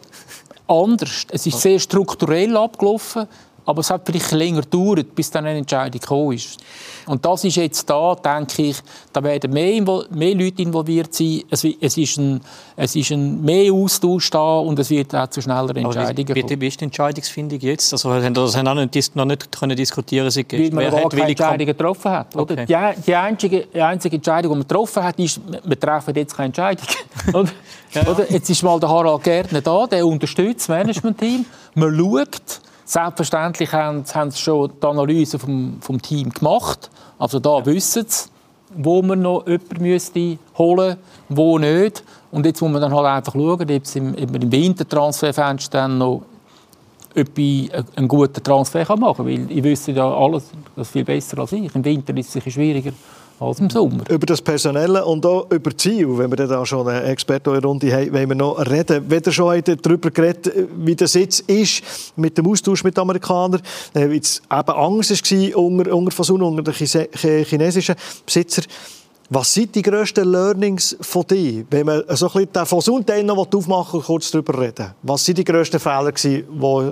anders. Es ist sehr strukturell abgelaufen. Aber es hat vielleicht länger gedauert, bis dann eine Entscheidung gekommen ist. Und das ist jetzt da, denke ich, da werden mehr, mehr Leute involviert sein. Es, es, ist ein, es ist ein mehr Austausch da und es wird auch zu schnelleren Entscheidungen kommen. Wie, wie ist die Entscheidungsfindung jetzt? Also das haben nicht, noch nicht können diskutieren Sie Weil man gar keine Entscheidung getroffen hat. Okay. Die, die, einzige, die einzige Entscheidung, die man getroffen hat, ist, wir treffen jetzt keine Entscheidung. oder? Ja, ja. Oder? Jetzt ist mal der Harald Gärtner da, der unterstützt das Management-Team. Man schaut, Selbstverständlich haben, haben sie schon die Analyse vom, vom Team gemacht. Also da ja. wissen sie, wo man noch jemanden müsste holen wo nicht. Und jetzt muss man dann halt einfach schauen, ob es im, im Wintertransferfenster dann noch ob ich einen guten Transfer machen kann. Weil ich wüsste ja alles das viel besser als ich. Im Winter ist es sicher schwieriger als im Sommer. Über das Personelle und auch über Ziel, wenn wir da schon eine Expertenrunde haben, wollen wir noch reden. Weder schon darüber geredet, wie der Sitz ist mit dem Austausch mit den Amerikanern, äh, wie es eben Angst war unter, unter Fasun, unter den chinesischen Besitzern. Was sind die grössten Learnings von dir? Wenn man so ein bisschen den Fusion noch aufmachen will, kurz darüber reden. Was sind die grössten Fehler, die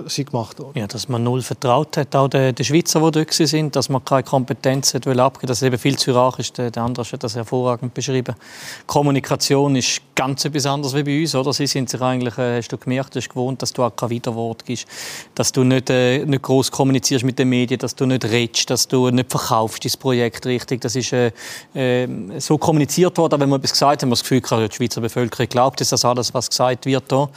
sie gemacht haben? Ja, dass man null vertraut hat, auch den, den Schweizer, die dort sind, dass man keine Kompetenz hat abgeben dass es eben viel zu rach ist. Der andere hat das hervorragend beschrieben. Kommunikation ist ganz etwas anderes wie bei uns. Oder? Sie sind sich eigentlich, äh, hast du gemerkt, hast gewohnt, dass du auch kein Widerwort gibst, dass du nicht, äh, nicht groß kommunizierst mit den Medien, dass du nicht redest, dass du nicht verkaufst das Projekt richtig. Das ist äh, äh, so kommuniziert worden, wenn man etwas gesagt hat, haben wir das Gefühl, die Schweizer Bevölkerung glaubt, dass das alles, was gesagt wird. Hier.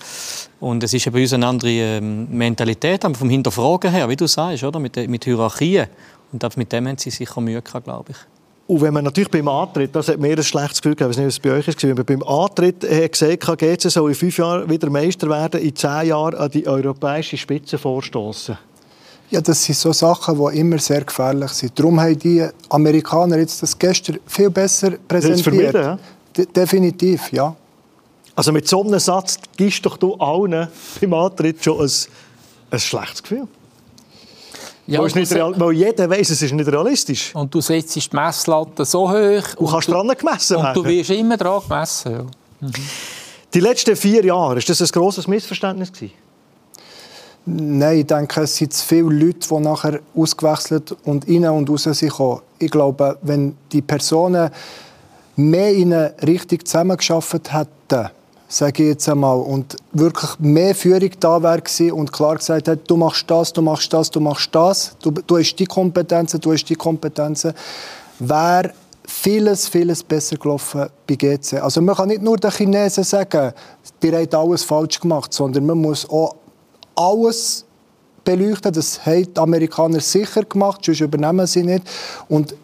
Und es ist bei uns eine andere ähm, Mentalität, vom Hinterfragen her, wie du sagst, oder? Mit, mit Hierarchien. Und mit dem haben sie sicher Mühe gehabt, glaube ich. Und wenn man natürlich beim Antritt, das hat mir ein schlechtes Gefühl gegeben, ich weiß nicht, was bei euch ist, wenn man beim Antritt hat gesagt GC soll in fünf Jahren wieder Meister werden, in zehn Jahren an die europäische Spitze vorstoßen. Ja, das sind so Sachen, die immer sehr gefährlich sind. Darum haben die Amerikaner jetzt das gestern viel besser präsentiert. Ja? De definitiv, ja. Also mit so einem Satz gibst doch du allen beim Antritt schon ein, ein schlechtes Gefühl. Ja, weil, nicht real, weil jeder weiß, es ist nicht realistisch. Und du setzt die Messlatte so hoch. Und, und kannst dran gemessen werden. Und du wirst immer dran gemessen. Ja. Mhm. Die letzten vier Jahre, ist das ein grosses Missverständnis gewesen? Nein, ich denke, es sind zu viele Leute, die nachher ausgewechselt und rein und raus sind. Ich glaube, wenn die Personen mehr in eine Richtung zusammengearbeitet hätten, sage ich jetzt einmal, und wirklich mehr Führung da wäre und klar gesagt hat, du machst das, du machst das, du machst das, du, du hast die Kompetenzen, du hast die Kompetenzen, wäre vieles, vieles besser gelaufen bei GC. Also man kann nicht nur den Chinesen sagen, die haben alles falsch gemacht, sondern man muss auch alles beleuchten. Das haben die Amerikaner sicher gemacht, sonst übernehmen sie nicht. Und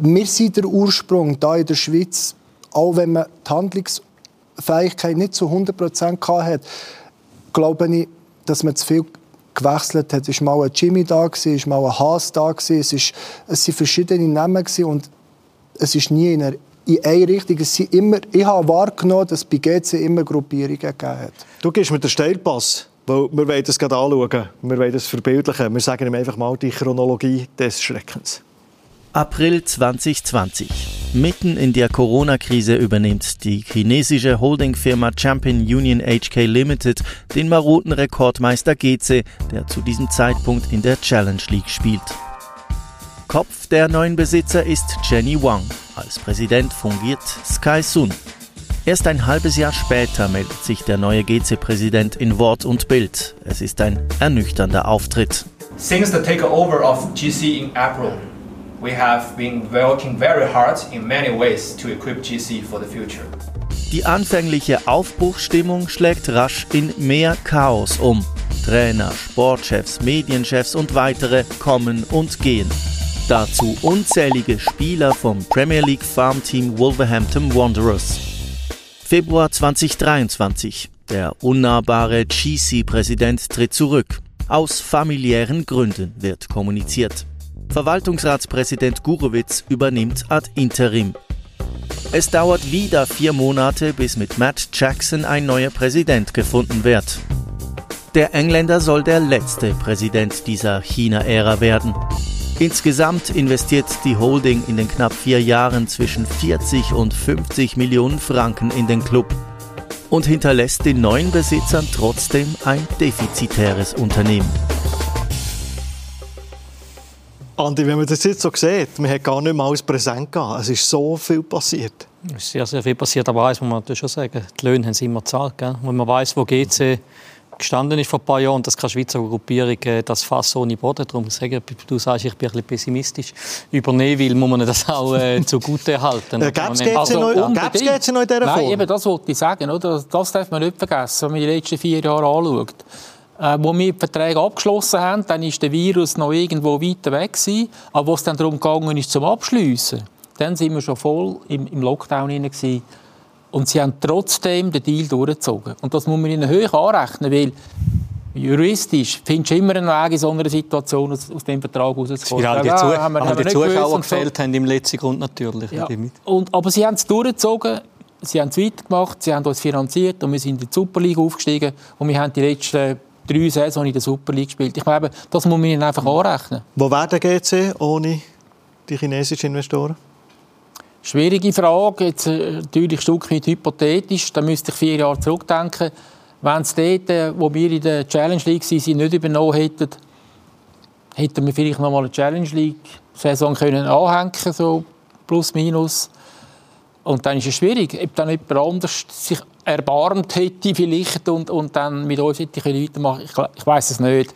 wir sind der Ursprung da in der Schweiz, auch wenn man die Handlungsfähigkeit nicht zu 100 Prozent hatte, glaube ich, dass man zu viel gewechselt hat. Es war mal ein Jimmy da, es war mal ein Haas da, es, ist, es waren verschiedene Namen und es ist nie in, einer, in eine Richtung. Es sind immer, ich habe wahrgenommen, dass es bei GC immer Gruppierungen gegeben hat. Du gehst mit dem Steilpass. Weil wir wollen das gerade anschauen. Wir wollen das verbildlichen. Wir sagen ihm einfach mal die Chronologie des Schreckens. April 2020. Mitten in der Corona-Krise übernimmt die chinesische Holdingfirma Champion Union HK Limited den maroten Rekordmeister GC, der zu diesem Zeitpunkt in der Challenge League spielt. Kopf der neuen Besitzer ist Jenny Wang. Als Präsident fungiert Sky Sun. Erst ein halbes Jahr später meldet sich der neue GC-Präsident in Wort und Bild. Es ist ein ernüchternder Auftritt. Since the takeover of GC in April, we have been working very hard in many ways to equip GC for the future. Die anfängliche Aufbruchsstimmung schlägt rasch in mehr Chaos um. Trainer, Sportchefs, Medienchefs und weitere kommen und gehen. Dazu unzählige Spieler vom Premier League Farmteam Wolverhampton Wanderers. Februar 2023. Der unnahbare GC-Präsident tritt zurück. Aus familiären Gründen wird kommuniziert. Verwaltungsratspräsident Gurowitz übernimmt ad interim. Es dauert wieder vier Monate, bis mit Matt Jackson ein neuer Präsident gefunden wird. Der Engländer soll der letzte Präsident dieser China-Ära werden. Insgesamt investiert die Holding in den knapp vier Jahren zwischen 40 und 50 Millionen Franken in den Club und hinterlässt den neuen Besitzern trotzdem ein defizitäres Unternehmen. Andi, wenn man das jetzt so sieht, man hat gar nicht mehr alles präsent gehabt. Es ist so viel passiert. Es ist sehr, sehr viel passiert, aber eins muss man schon sagen, die Löhne haben sie immer gezahlt. Gell? Wenn man weiß, wo GC gestanden ist vor ein paar Jahren dass keine Schweizer Gruppierung äh, das Fass ohne Boden. Darum sage du sagst, ich bin ein bisschen pessimistisch. Über Neville muss man das auch äh, zugute halten. Äh, Gäbe es jetzt also, noch, noch in dieser Form? Nein, eben, das wollte ich sagen. Oder? Das darf man nicht vergessen, wenn man die letzten vier Jahre anschaut. Äh, wo wir die Verträge abgeschlossen haben, dann ist der Virus noch irgendwo weiter weg gewesen. Aber wo es dann darum gegangen ist, zum Abschliessen, dann sind wir schon voll im, im Lockdown gewesen. Und sie haben trotzdem den Deal durchgezogen. Und das muss man ihnen hoch anrechnen, weil Juristisch findest du immer einen Weg in so einer Situation aus, aus dem Vertrag rauszukommen. Weil die, Ja, Zu haben wir- haben wir die Zuschauer so. gefällt haben im letzten Grund natürlich. Ja. Und, aber sie haben es durchgezogen, sie haben es weitergemacht, sie haben uns finanziert und wir sind in die Super League aufgestiegen und wir haben die letzten drei Saisons in der Super League gespielt. Ich glaube, das muss man ihnen einfach anrechnen. Wo wäre der GC ohne die chinesischen Investoren? Schwierige Frage, jetzt äh, natürlich ein Stück weit hypothetisch, da müsste ich vier Jahre zurückdenken. Wenn es dort, äh, wo wir in der Challenge League waren, nicht übernommen hätten, hätten wir vielleicht noch mal eine Challenge League-Saison können anhängen so plus minus. Und dann ist es schwierig, ob dann jemand anders sich erbarmt hätte vielleicht und, und dann mit uns hätte Leute machen. Ich, ich weiß es nicht.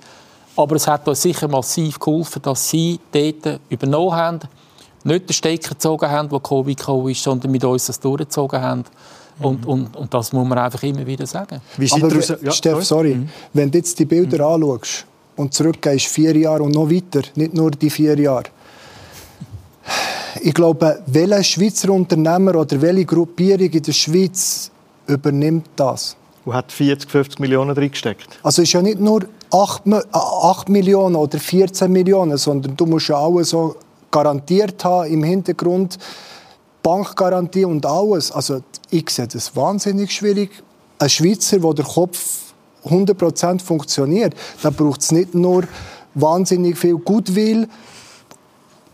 Aber es hat uns sicher massiv geholfen, dass sie dort übernommen haben, nicht den Stecker gezogen haben, wo Covid gekommen ist, sondern mit uns das durchgezogen haben. Und, und, und das muss man einfach immer wieder sagen. Wie Aber Ja, Steff, sorry. sorry, wenn du jetzt die Bilder anschaust und zurückgehst vier Jahre und noch weiter, nicht nur die vier Jahre. Ich glaube, welcher Schweizer Unternehmer oder welche Gruppierung in der Schweiz übernimmt das? Und hat 40, 50 Millionen reingesteckt. Also es ist ja nicht nur 8, Mi- äh, 8 Millionen oder 14 Millionen, sondern du musst ja alles so garantiert haben im Hintergrund, Bankgarantie und alles. Also ich sehe das wahnsinnig schwierig. Ein Schweizer, wo der Kopf 100% funktioniert, da braucht es nicht nur wahnsinnig viel Goodwill,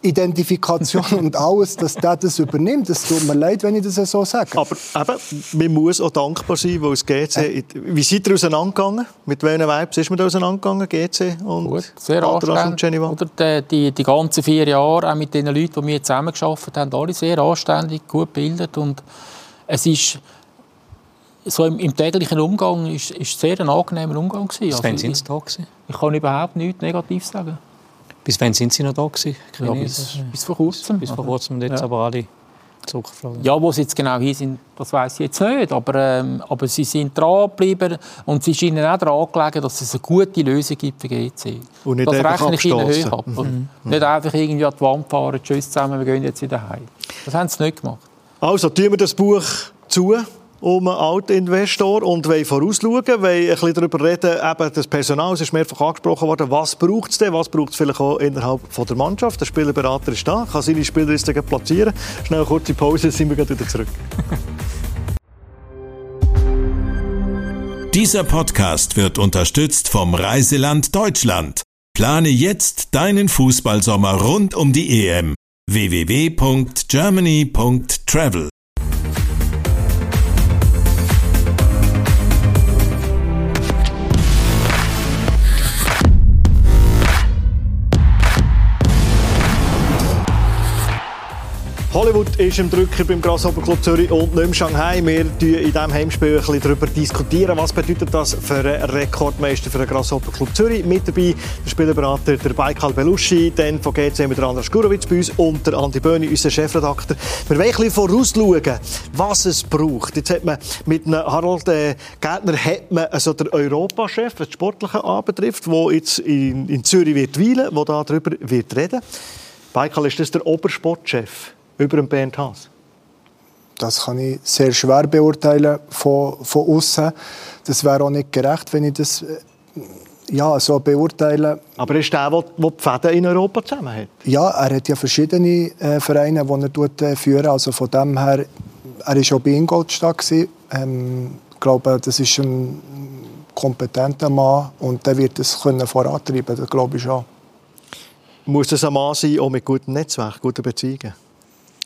Identifikation und alles, dass der das übernimmt. Es tut mir leid, wenn ich das so sage. Aber eben, man muss auch dankbar sein, weil das GC... Wie seid ihr auseinandergegangen? Mit welchen Vibes ist man da auseinandergegangen, GC und Gut, sehr und anständig. Geneva? Oder die, die, die ganzen vier Jahre, auch mit den Leuten, die wir zusammengearbeitet haben, alle sehr anständig, gut gebildet. Und es ist so im, im täglichen Umgang ist, ist sehr ein angenehmer Umgang gewesen. Also ich, ich kann überhaupt nichts Negatives sagen. Bis wann sind sie noch da gewesen? Ja, bis, bis vor kurzem. bis vor Also, kurzem und jetzt Ja. aber alle zurückgeflogen. Ja, wo sie jetzt genau hier sind, das weiß ich jetzt nicht. Aber, ähm, aber sie sind dran geblieben und es ist ihnen auch daran gelegen, dass es eine gute Lösung gibt für GC. Und nicht das einfach rechne ich ihnen hoch ab. Nicht einfach irgendwie an die Wand fahren, tschüss zusammen, wir gehen jetzt wieder heim. Das haben sie nicht gemacht. Also, tun wir das Buch zu um einen Altinvestor und wollen vorausschauen, wollen ein bisschen darüber reden, eben das Personal, es ist mehrfach angesprochen worden, was braucht es denn, was braucht es vielleicht auch innerhalb von der Mannschaft. Der Spielerberater ist da, kann seine Spieler jetzt platzieren. Schnell eine kurze Pause, sind wir wieder zurück. Dieser Podcast wird unterstützt vom Reiseland Deutschland. Plane jetzt deinen Fußballsommer rund um die EM. www.germany.travel Hollywood ist im Drücker beim Grasshopper Club Zürich und nicht in Shanghai. Wir diskutieren in diesem Heimspiel ein bisschen darüber, diskutieren, was bedeutet das für einen Rekordmeister für den Grasshopper Club Zürich. Mit dabei der Spielerberater der Baikal Belushi, dann von GC mit der Andras Gurowitz bei uns und der Andi Böhni, unser Chefredakteur. Wir wollen ein bisschen vorausschauen, was es braucht. Jetzt hat man mit einem Harald äh, Gärtner hat man also der Europachef, was Sportliche anbetrifft, der jetzt in, in Zürich wird weilen, der darüber wird reden. Baikal, ist das der Obersportchef über den Bernd Haas? Das kann ich sehr schwer beurteilen von, von außen. Das wäre auch nicht gerecht, wenn ich das äh, ja, so beurteile. Aber er ist der, der die Fäden in Europa zusammen hat. Ja, er hat ja verschiedene äh, Vereine, die er tut, äh, führen. Also von dem her, er war auch bei Ingolstadt. Ähm, ich glaube, das ist ein kompetenter Mann und der wird es können vorantreiben. Das glaube ich schon. Muss das ein Mann sein, auch mit gutem Netzwerk, guten Beziehungen?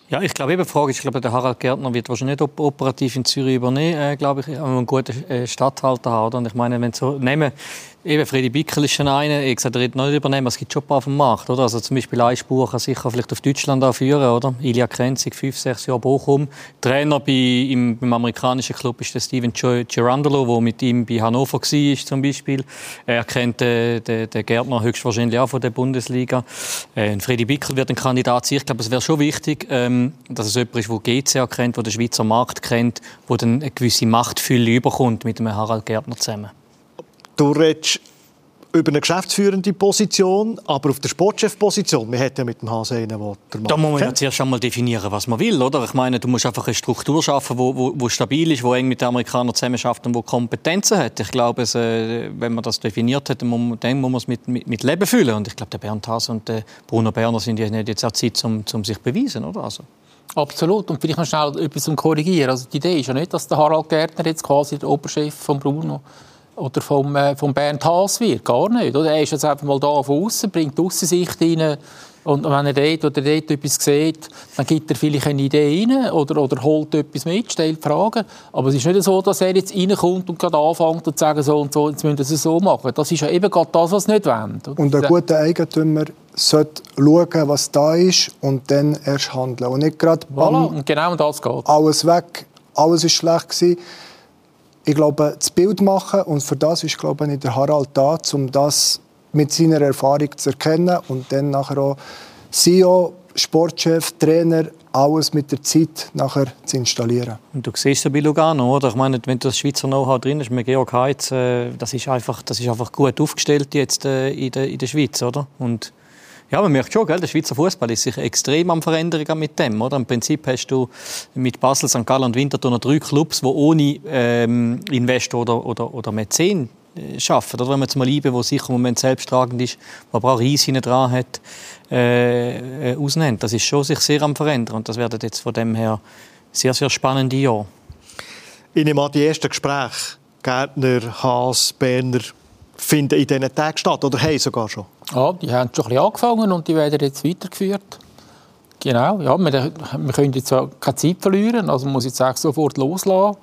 Ja, ich glaube, eben Frage ist, ich glaube, der Harald Gärtner wird wahrscheinlich nicht op- operativ in Zürich übernehmen, äh, glaube ich, aber einen guten äh, Stadthalter. Oder? Und ich meine, wenn so nehmen, eben Freddy Bickel ist schon einer, ich gesagt, er wird noch nicht übernehmen, es gibt schon ein paar auf dem Markt, oder? Also zum Beispiel eine Spur kann sicher vielleicht auf Deutschland anführen, oder? Ilya Krenzig, fünf, sechs Jahre Bochum. Trainer bei, im, beim amerikanischen Club ist der Steven Girandolo, der mit ihm bei Hannover war, zum Beispiel. Er kennt äh, den, den Gärtner höchstwahrscheinlich auch von der Bundesliga. Äh, Freddy Bickel wird ein Kandidat sein. Ich glaube, es wäre schon wichtig, ähm, dass es jemand ist, der GC auch kennt, der den Schweizer Markt kennt, der dann eine gewisse Machtfülle überkommt mit einem Harald Gärtner zusammen. Du redest über eine geschäftsführende Position, aber auf der Sportchefposition, wir hätten ja mit dem Hase einen, der Da muss man ja zuerst einmal definieren, was man will, oder? Ich meine, du musst einfach eine Struktur schaffen, wo, wo, wo stabil ist, wo eng mit den Amerikanern zusammenarbeitet und wo Kompetenzen hat. Ich glaube, es, äh, wenn man das definiert hat, dann muss man es mit, mit, mit, Leben füllen. Und ich glaube, der Bernd Hase und der Bruno Berner sind ja nicht jetzt auch Zeit, um, um sich zu beweisen, oder? Also. Absolut. Und vielleicht noch schnell etwas zum Korrigieren. Also die Idee ist ja nicht, dass der Harald Gärtner jetzt quasi der Oberchef von Bruno oder vom, äh, vom Bernd Haas wird. Gar nicht. Oder? Er ist jetzt einfach mal da von außen, bringt die Aussicht rein. Und wenn er dort oder dort etwas sieht, dann gibt er vielleicht eine Idee rein oder, oder holt etwas mit, stellt Fragen. Aber es ist nicht so, dass er jetzt reinkommt und gerade anfängt und sagt, so und so, jetzt müssen wir es so machen. Das ist ja eben gerade das, was nicht wollen. Und ein guter Eigentümer sollte schauen, was da ist und dann erst handeln. Und nicht gerade voilà, und genau um das geht. alles weg, alles ist schlecht gewesen ich glaube, das Bild machen und für das ist, glaube ich, der Harald da, um das mit seiner Erfahrung zu erkennen und dann nachher auch CEO, Sportchef, Trainer, alles mit der Zeit nachher zu installieren. Und du siehst ja bei Lugano, oder? Ich meine, wenn das Schweizer Know-how drin ist, mit Georg Heitz, äh, das ist einfach, das ist einfach gut aufgestellt jetzt äh, in, der, in der Schweiz, oder? Und ja, man merkt schon, gell? der Schweizer Fußball ist sich extrem am verändern mit dem. Oder? Im Prinzip hast du mit Basel, St. Gallen und Winterthur noch drei Clubs, die ohne ähm, Investor oder, oder, oder Mäzen äh, arbeiten. Oder wenn man jetzt mal Liebe, wo sicher im Moment selbsttragend ist, wo aber auch Reis dran hat, äh, äh, ausnimmt. Das ist schon sich sehr am verändern und das werden jetzt von dem her sehr, sehr spannende Jahre. Ich nehme an, die ersten Gespräche, Gärtner, Haas, Berner, finden in diesen Tagen statt oder haben sogar schon? Ja, die haben schon ein bisschen angefangen und die werden jetzt weitergeführt. Genau, ja, wir, wir können jetzt keine Zeit verlieren, also man muss jetzt auch sofort loslassen.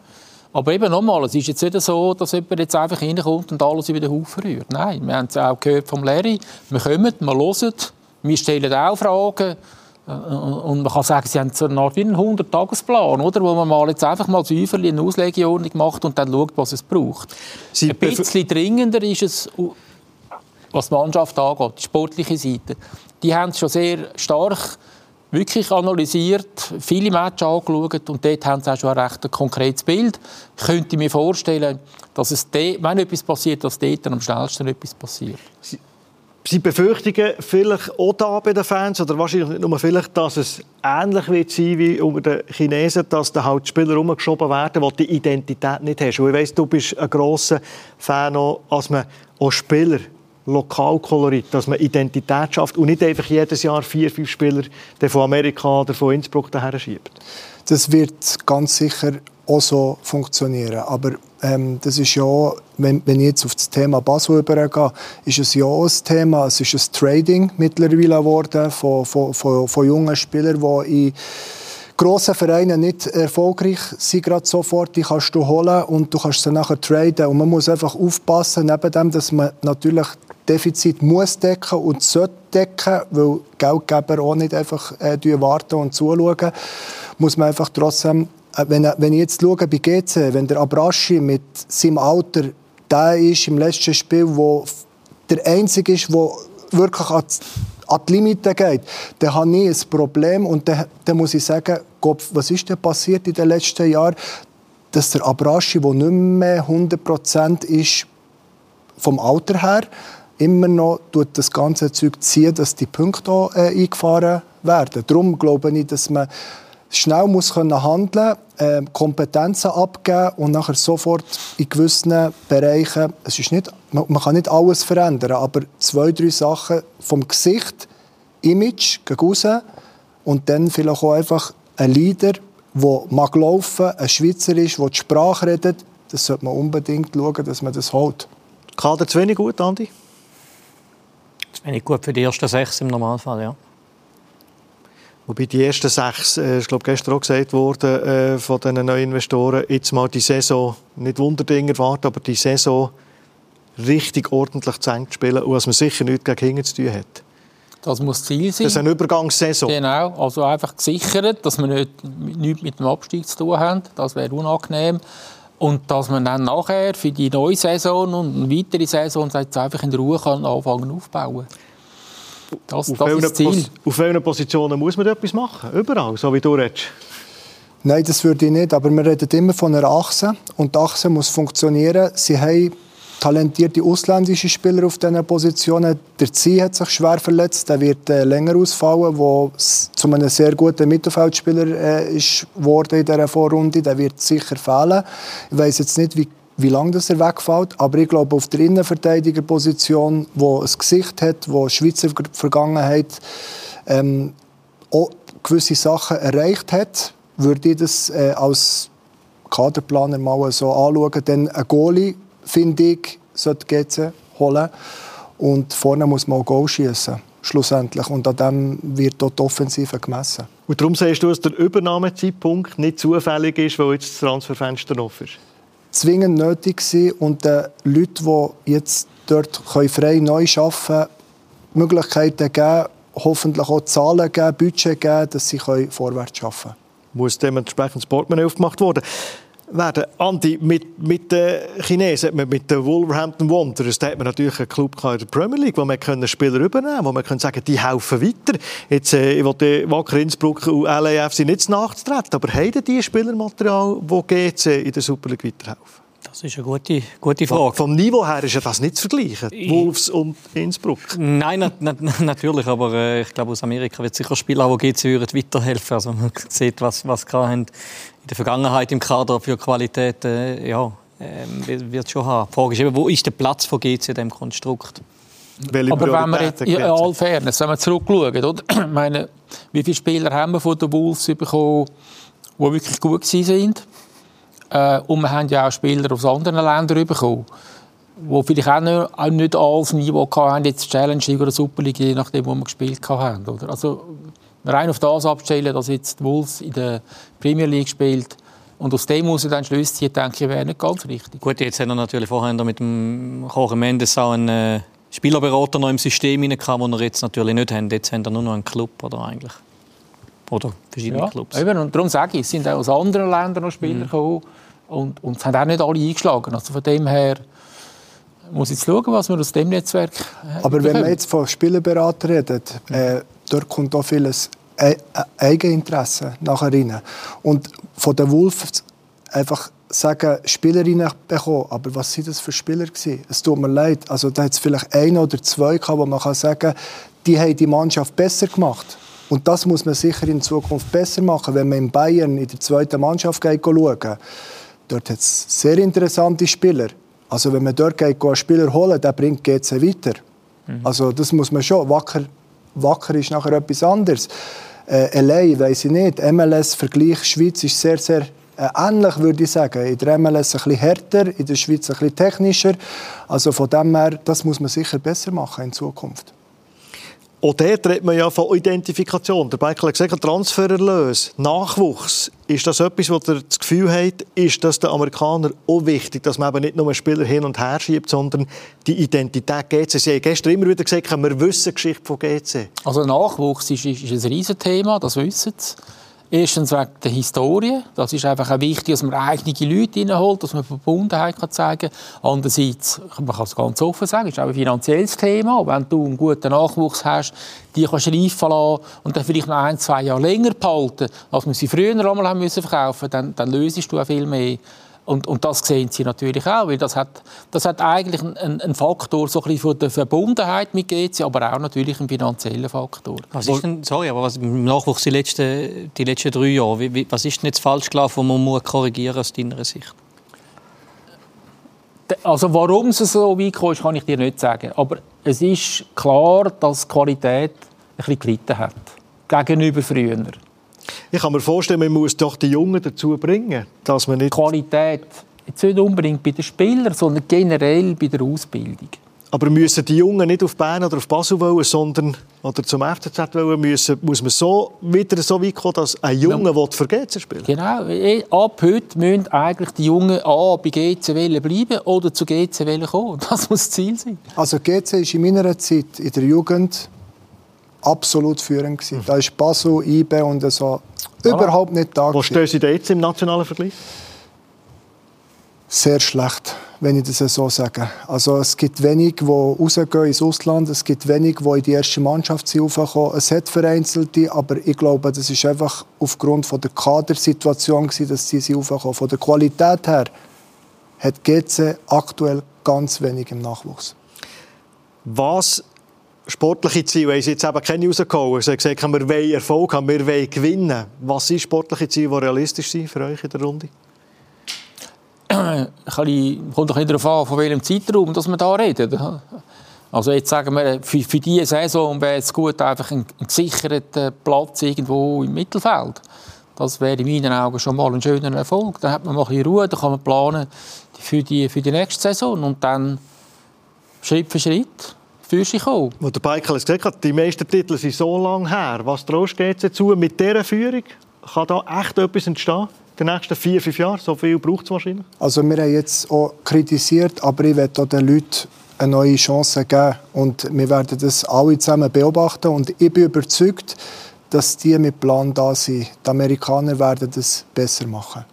Aber eben nochmal, es ist jetzt nicht so, dass jemand jetzt einfach reinkommt und alles über den Haufen rührt. Nein, wir haben es auch gehört vom Larry. Wir kommen, wir hören, wir stellen auch Fragen. Äh, und man kann sagen, sie haben so eine Art wie einen 100-Tagesplan, oder? wo man mal jetzt einfach mal säuferlich eine Auslegeordnung macht und dann schaut, was es braucht. Sie ein bisschen dringender ist es was die Mannschaft angeht, die sportliche Seite, die haben es schon sehr stark wirklich analysiert, viele Matches angeschaut und dort haben sie auch schon ein recht konkretes Bild. Ich könnte mir vorstellen, dass es, wenn etwas passiert, dass dort am schnellsten etwas passiert. Sie, Sie befürchten vielleicht auch da bei den Fans, oder wahrscheinlich nicht nur vielleicht, dass es ähnlich wird sein wie unter den Chinesen, dass da halt Spieler rumgeschoben werden, die die Identität nicht haben. Und ich weiss, du bist ein grosser Fan, auch, als man auch Spieler Lokalkolorit, dass man Identität schafft und nicht einfach jedes Jahr vier, fünf Spieler von Amerika oder von Innsbruck daher schiebt. Das wird ganz sicher auch so funktionieren. Aber ähm, das ist ja, wenn, wenn ich jetzt auf das Thema Basel übergehe, ist es ja auch ein Thema. Es ist ein Trading mittlerweile geworden von, von, von, von jungen Spielern, die in grossen Vereine nicht erfolgreich sind, gerade sofort, die kannst du holen und du kannst sie nachher traden. Und man muss einfach aufpassen, neben dem, dass man natürlich Defizit muss decken und sollte decken, weil Geldgeber auch nicht einfach äh, warten und zuschauen, muss man einfach trotzdem, wenn, wenn ich jetzt schaue bei GC, wenn der Abraschi mit seinem Alter der ist im letzten Spiel, wo der Einzige ist, der wirklich an die Limite geht, dann habe ich ein Problem und dann, dann muss ich sagen, Gott, was ist denn passiert in den letzten Jahren, dass der Abraschi, der nicht mehr 100% ist vom Alter her, immer noch tut das ganze Zeug ziehen, dass die Punkte auch, äh, eingefahren werden. Darum glaube ich, dass man schnell muss können handeln, äh, Kompetenzen abgeben und nachher sofort in gewissen Bereichen, es ist nicht, man, man, kann nicht alles verändern, aber zwei, drei Sachen vom Gesicht, Image gegen raus und dann vielleicht auch einfach ein Leader, der mag laufen, ein Schweizer ist, der die Sprache redet, das sollte man unbedingt schauen, dass man das holt. Kader zu wenig gut, Andi? Zu wenig gut für die ersten sechs im Normalfall, ja. Wobei die ersten sechs, äh, ist glaube gestern auch gesagt worden äh, von den neuen Investoren, jetzt mal die Saison, nicht Wunderdinger warten, aber die Saison richtig ordentlich zu Ende spielen und was man sicher nichts gegen hinten zu tun hat. Das muss Ziel sein. Das ist eine Übergangssaison. Genau, also einfach gesichert, dass wir nicht, nichts mit dem Abstieg zu tun haben. Das wäre unangenehm. Und dass man dann nachher für die neue Saison und eine weitere Saison einfach in Ruhe kann anfangen aufbauen kann. Das, auf, das ist Ziel. auf welchen Positionen muss man etwas machen? Überall, so wie du redest? Nein, das würde ich nicht. Aber wir reden immer von einer Achse. Und die Achse muss funktionieren. Sie haben talentierte ausländische Spieler auf diesen Positionen. Der Zieh hat sich schwer verletzt, der wird äh, länger ausfallen, wo zu einem sehr guten Mittelfeldspieler äh, ist worden in dieser Vorrunde. Der wird sicher fehlen. Ich weiß jetzt nicht, wie wie lange das er wegfällt. Aber ich glaube, auf der Innenverteidigerposition, wo ein Gesicht hat, wo Schweizer Vergangenheit ähm, auch gewisse Sachen erreicht hat, würde ich das äh, als Kaderplaner mal so anschauen. Denn ein Goalie, finde ich, sollte GC holen. Und vorne muss man auch Goal schießen schlussendlich. Und an dem wird dort die Offensive gemessen. Und darum sagst du, dass der Übernahmezeitpunkt nicht zufällig ist, weil jetzt das Transferfenster offen ist? Zwingend nötig gewesen und den Leuten, die jetzt dort frei neu arbeiten können, Möglichkeiten geben, hoffentlich auch Zahlen geben, Budget geben, dass sie vorwärts arbeiten können. Muss dementsprechend das Portemonnaie aufgemacht werden werden. Andi, mit, mit den Chinesen, mit den Wolverhampton Wanderers, da hat man natürlich einen Club in der Premier League, wo man Spieler übernehmen kann, wo man können sagen die helfen weiter. Jetzt, äh, ich wollte Wacker Innsbruck und LAFC nicht nachzutreten, aber haben die Spielermaterial, wo GC in der Super League weiterhelfen? Das ist eine gute, gute Frage. Vom Niveau her ist ja das nicht zu vergleichen, Wolves und Innsbruck. Nein, na, na, natürlich, aber äh, ich glaube, aus Amerika wird es sicher Spieler, die GC weiterhelfen. Also man sieht, was, was haben in der Vergangenheit im Kader für Qualität, äh, ja, äh, wird schon haben. Die Frage ist eben, wo ist der Platz von GC in diesem Konstrukt? Welche Aber wenn wir jetzt in all Fairness, wenn wir zurückschauen, oder? Ich meine, wie viele Spieler haben wir von den Wolves bekommen, die wirklich gut sind? Äh, und wir haben ja auch Spieler aus anderen Ländern bekommen, die vielleicht auch nicht, auch nicht alles Niveau hatten, jetzt Challenge League oder Super League, je nachdem, wo wir gespielt haben. Oder? Also, rein auf das abstellen, dass jetzt Wolves in der Premier League spielt und aus dem muss er dann Schluss ziehen, denke ich, wäre nicht ganz richtig. Gut, jetzt haben wir natürlich vorher mit dem Jorge Mendes auch einen äh, Spielerberater noch im System hinein, den wir jetzt natürlich nicht haben. Jetzt haben wir nur noch einen Club, oder eigentlich? Oder verschiedene ja, Clubs. Eben, und darum sage ich, es sind auch aus anderen Ländern noch Spieler mhm. gekommen und, und es haben auch nicht alle eingeschlagen. Also von dem her muss ich jetzt schauen, was wir aus dem Netzwerk äh, Aber bekommen. wenn man jetzt von Spielerberater redet, äh, dort kommt auch vieles e Eigeninteresse nachher rein. Und von den Wolves einfach sagen, Spielerinnen bekommen, aber was sind das für Spieler gewesen? Es tut mir leid, also da hat es vielleicht ein oder zwei gehabt, wo man kann sagen, die haben die Mannschaft besser gemacht. Und das muss man sicher in Zukunft besser machen, wenn man in Bayern in der zweiten Mannschaft geht schauen. Dort hat es sehr interessante Spieler. Also wenn man dort geht, einen Spieler holen, der bringt GC weiter. Mhm. Also das muss man schon. Wacker Wacker ist nachher etwas anderes. Äh, LA weiß ich nicht. MLS-Vergleich Schweiz ist sehr, sehr äh, ähnlich, würde ich sagen. In der MLS ein bisschen härter, in der Schweiz ein bisschen technischer. Also von dem her, das muss man sicher besser machen in Zukunft. Auch dort redet man ja von Identifikation. Der Beikel hat gesagt, Transfererlös, Nachwuchs. Ist das etwas, wo ihr das Gefühl habt, ist das den Amerikanern auch wichtig, dass man eben nicht nur Spieler hin und her schiebt, sondern die Identität GC. Sie haben gestern immer wieder gesagt, wir wissen die Geschichte von GC. Also Nachwuchs ist, ist, ist ein Riesenthema, das wissen Sie. Erstens wegen der Historie. Das ist einfach auch wichtig, dass man eigene Leute reinholt, dass man Verbundenheit kann zeigen kann. Andererseits, man kann es ganz offen sagen, ist auch ein finanzielles Thema. Wenn du einen guten Nachwuchs hast, die kannst reifen lassen und dann vielleicht noch ein, zwei Jahre länger behalten, als man sie früher einmal haben müssen verkaufen, dann, dann löst du auch viel mehr. Und, und das sehen sie natürlich auch, weil das hat, das hat eigentlich einen, einen Faktor so ein von der Verbundenheit mit GC, aber auch natürlich einen finanziellen Faktor. Was ist denn, sorry, aber was im Nachwuchs die letzten, die letzten drei Jahre, wie, was ist denn jetzt falsch gelaufen, was man muss korrigieren aus deiner Sicht? Also warum es so weit kam, kann ich dir nicht sagen. Aber es ist klar, dass die Qualität ein bisschen gelitten hat gegenüber früher. Ich kann mir vorstellen, man muss doch die Jungen dazu bringen, dass man nicht... Qualität, jetzt nicht unbedingt bei den Spielern, sondern generell bei der Ausbildung. Aber müssen die Jungen nicht auf Bern oder auf Basel wollen, sondern oder zum FCZ wollen, müssen, muss man so wieder so weit kommen, dass ein Junge ja. für GC spielen Genau. Eh, ab heute müssen eigentlich die Jungen A bei GC bleiben oder zu GC kommen. Das muss das Ziel sein. Also GC ist in meiner Zeit in der Jugend absolut führend gewesen. Mhm. Da ist Basel, IBE und so überhaupt nicht da. Wo stehen Sie jetzt im nationalen Vergleich? Sehr schlecht, wenn ich das so sage. Also es gibt wenig, die rausgehen ins Ausland, es gibt wenig, die in die erste Mannschaft sind Es hat vereinzelte, aber ich glaube, das ist einfach aufgrund von der Kadersituation gewesen, dass sie sie Von der Qualität her hat GC aktuell ganz wenig im Nachwuchs. Was sportliche Ziele, haben Sie jetzt eben keine rausgehauen. Sie haben gesagt, wir wollen Erfolg haben, wir wollen gewinnen. Was sind sportliche Ziele, die realistisch sind für euch in der Runde? kommt doch darauf an, von welchem Zeitraum dass wir da reden. Also jetzt sagen wir, für, für diese Saison wäre es gut, einfach ein, ein gesicherter Platz irgendwo im Mittelfeld. Das wäre in meinen Augen schon mal ein schöner Erfolg. Dann hat man mal ein Ruhe, dann kann man planen für die, für die nächste Saison und dann Schritt für Schritt für sich kommen. Wo der Beikel es gesagt hat, die meisten Titel sind so lange her. Was traust du jetzt dazu? Mit dieser Führung kann da echt etwas entstehen? In den nächsten vier, fünf Jahren? So viel braucht es wahrscheinlich? Also wir haben jetzt auch kritisiert, aber ich werde den Leuten eine neue Chance geben. Und wir werden das alle zusammen beobachten. Und ich bin überzeugt, dass die mit Plan da sind. Die Amerikaner werden das besser machen.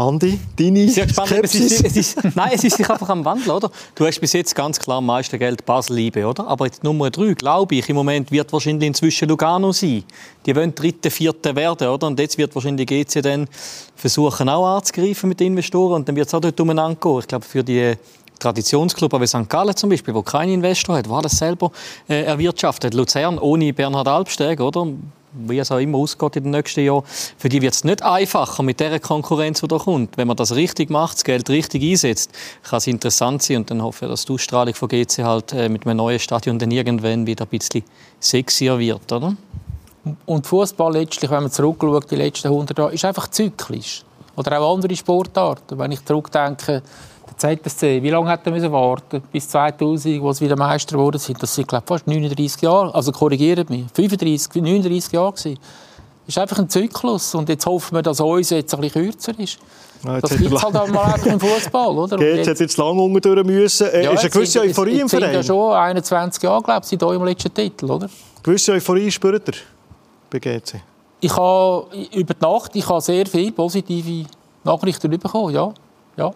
Andi, deine Sehr spannend. Es ist, es ist, nein, es ist sich einfach am Wandel, oder? Du hast bis jetzt ganz klar am meisten Geld Basel liebe, oder? Aber jetzt Nummer drei, glaube ich, im Moment wird wahrscheinlich inzwischen Lugano sein. Die wollen dritte, vierte werden, oder? Und jetzt wird wahrscheinlich GC dann versuchen, auch anzugreifen mit den Investoren und dann wird es auch dort umeinander gehen. Ich glaube, für die Traditionsclub wie St. Gallen zum Beispiel, wo kein Investor hat, war das selber äh, erwirtschaftet. Luzern ohne Bernhard Albsteg, oder? Wie es auch immer ausgeht in den nächsten Jahren, für die wird es nicht einfacher mit der Konkurrenz, die da kommt. Wenn man das richtig macht, das Geld richtig einsetzt, kann es interessant sein und dann hoffe ich, dass die Ausstrahlung von GC halt äh, mit einem neuen Stadion dann irgendwann wieder ein bisschen sexier wird, oder? Und Fußball letztlich, wenn man zurückschaut, die letzten 100 Jahre, ist einfach zyklisch. Oder auch andere Sportarten. Wenn ich zurückdenke, ZSC, wie lange hat er warten bis 2000, wo sie wieder Meister geworden sind? Das sind glaube ich, fast 39 Jahre. Also korrigiert mich, 35, 39 Jahre gewesen. Das ist einfach ein Zyklus und jetzt hoffen wir, dass uns jetzt ein bisschen kürzer ist. Ja, das gibt es halt auch mal einfach im Fußball, oder? Geht, jetzt hat jetzt lange unten müssen. Äh, ja, ist eine gewisse Euphorie im Verein? ja schon 21 Jahre, glaube ich, seit eurem letzten Titel, oder? Gewisse Euphorie spürt ihr bei GC? Ich habe über die Nacht ich habe sehr viele positive Nachrichten bekommen, ja. ja.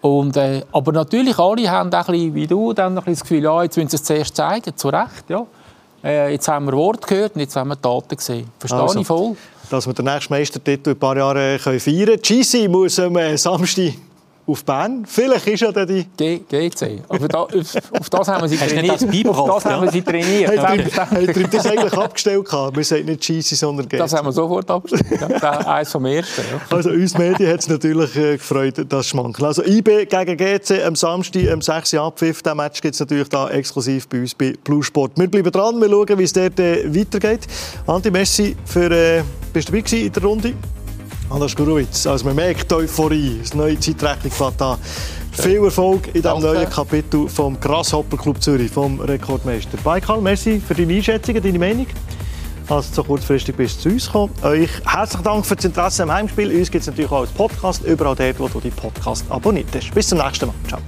Und, äh, aber natürlich, alle haben ein bisschen, wie du dann ein das Gefühl, ja, jetzt müssen sie es zuerst zeigen, zu Recht. Ja. Äh, jetzt haben wir Wort gehört und jetzt haben wir Taten gesehen. Verstehe also, ich voll. Dass wir den nächsten Meistertitel in ein paar Jahren feiern können. GC muss am äh, Samstag auf Bern. Vielleicht ist ja die... G GC. Aber da, auf, auf, das haben wir sie trainiert. Auf das haben wir sie trainiert. Ihr das eigentlich abgestellt? Wir sagen nicht GC, sondern GC. Das haben wir sofort abgestellt. Ja, eines vom Ersten. Ja. Also uns Medien hat es natürlich äh, gefreut, das Schmankel. Also IB gegen GC am Samstag, am 6. Abpfiff. Diesen Match gibt es natürlich da exklusiv bei uns bei Blue Sport. Wir bleiben dran, wir schauen, wie es dort äh, weitergeht. Anti Messi, für, äh, bist du dabei in der Runde? Anders Gurowitz. Also man merkt die Euphorie, das neue Zeitrechnung fängt an. Viel Erfolg in diesem neuen Kapitel vom Grasshopper Club Zürich, vom Rekordmeister. Baikal, merci für deine Einschätzungen, deine Meinung. Also so kurzfristig bis zu uns gekommen. Euch herzlichen Dank für das Interesse am Heimspiel. Uns gibt es natürlich auch als Podcast, überall dort, wo du die Podcast abonniert hast. Bis zum nächsten Mal. Ciao.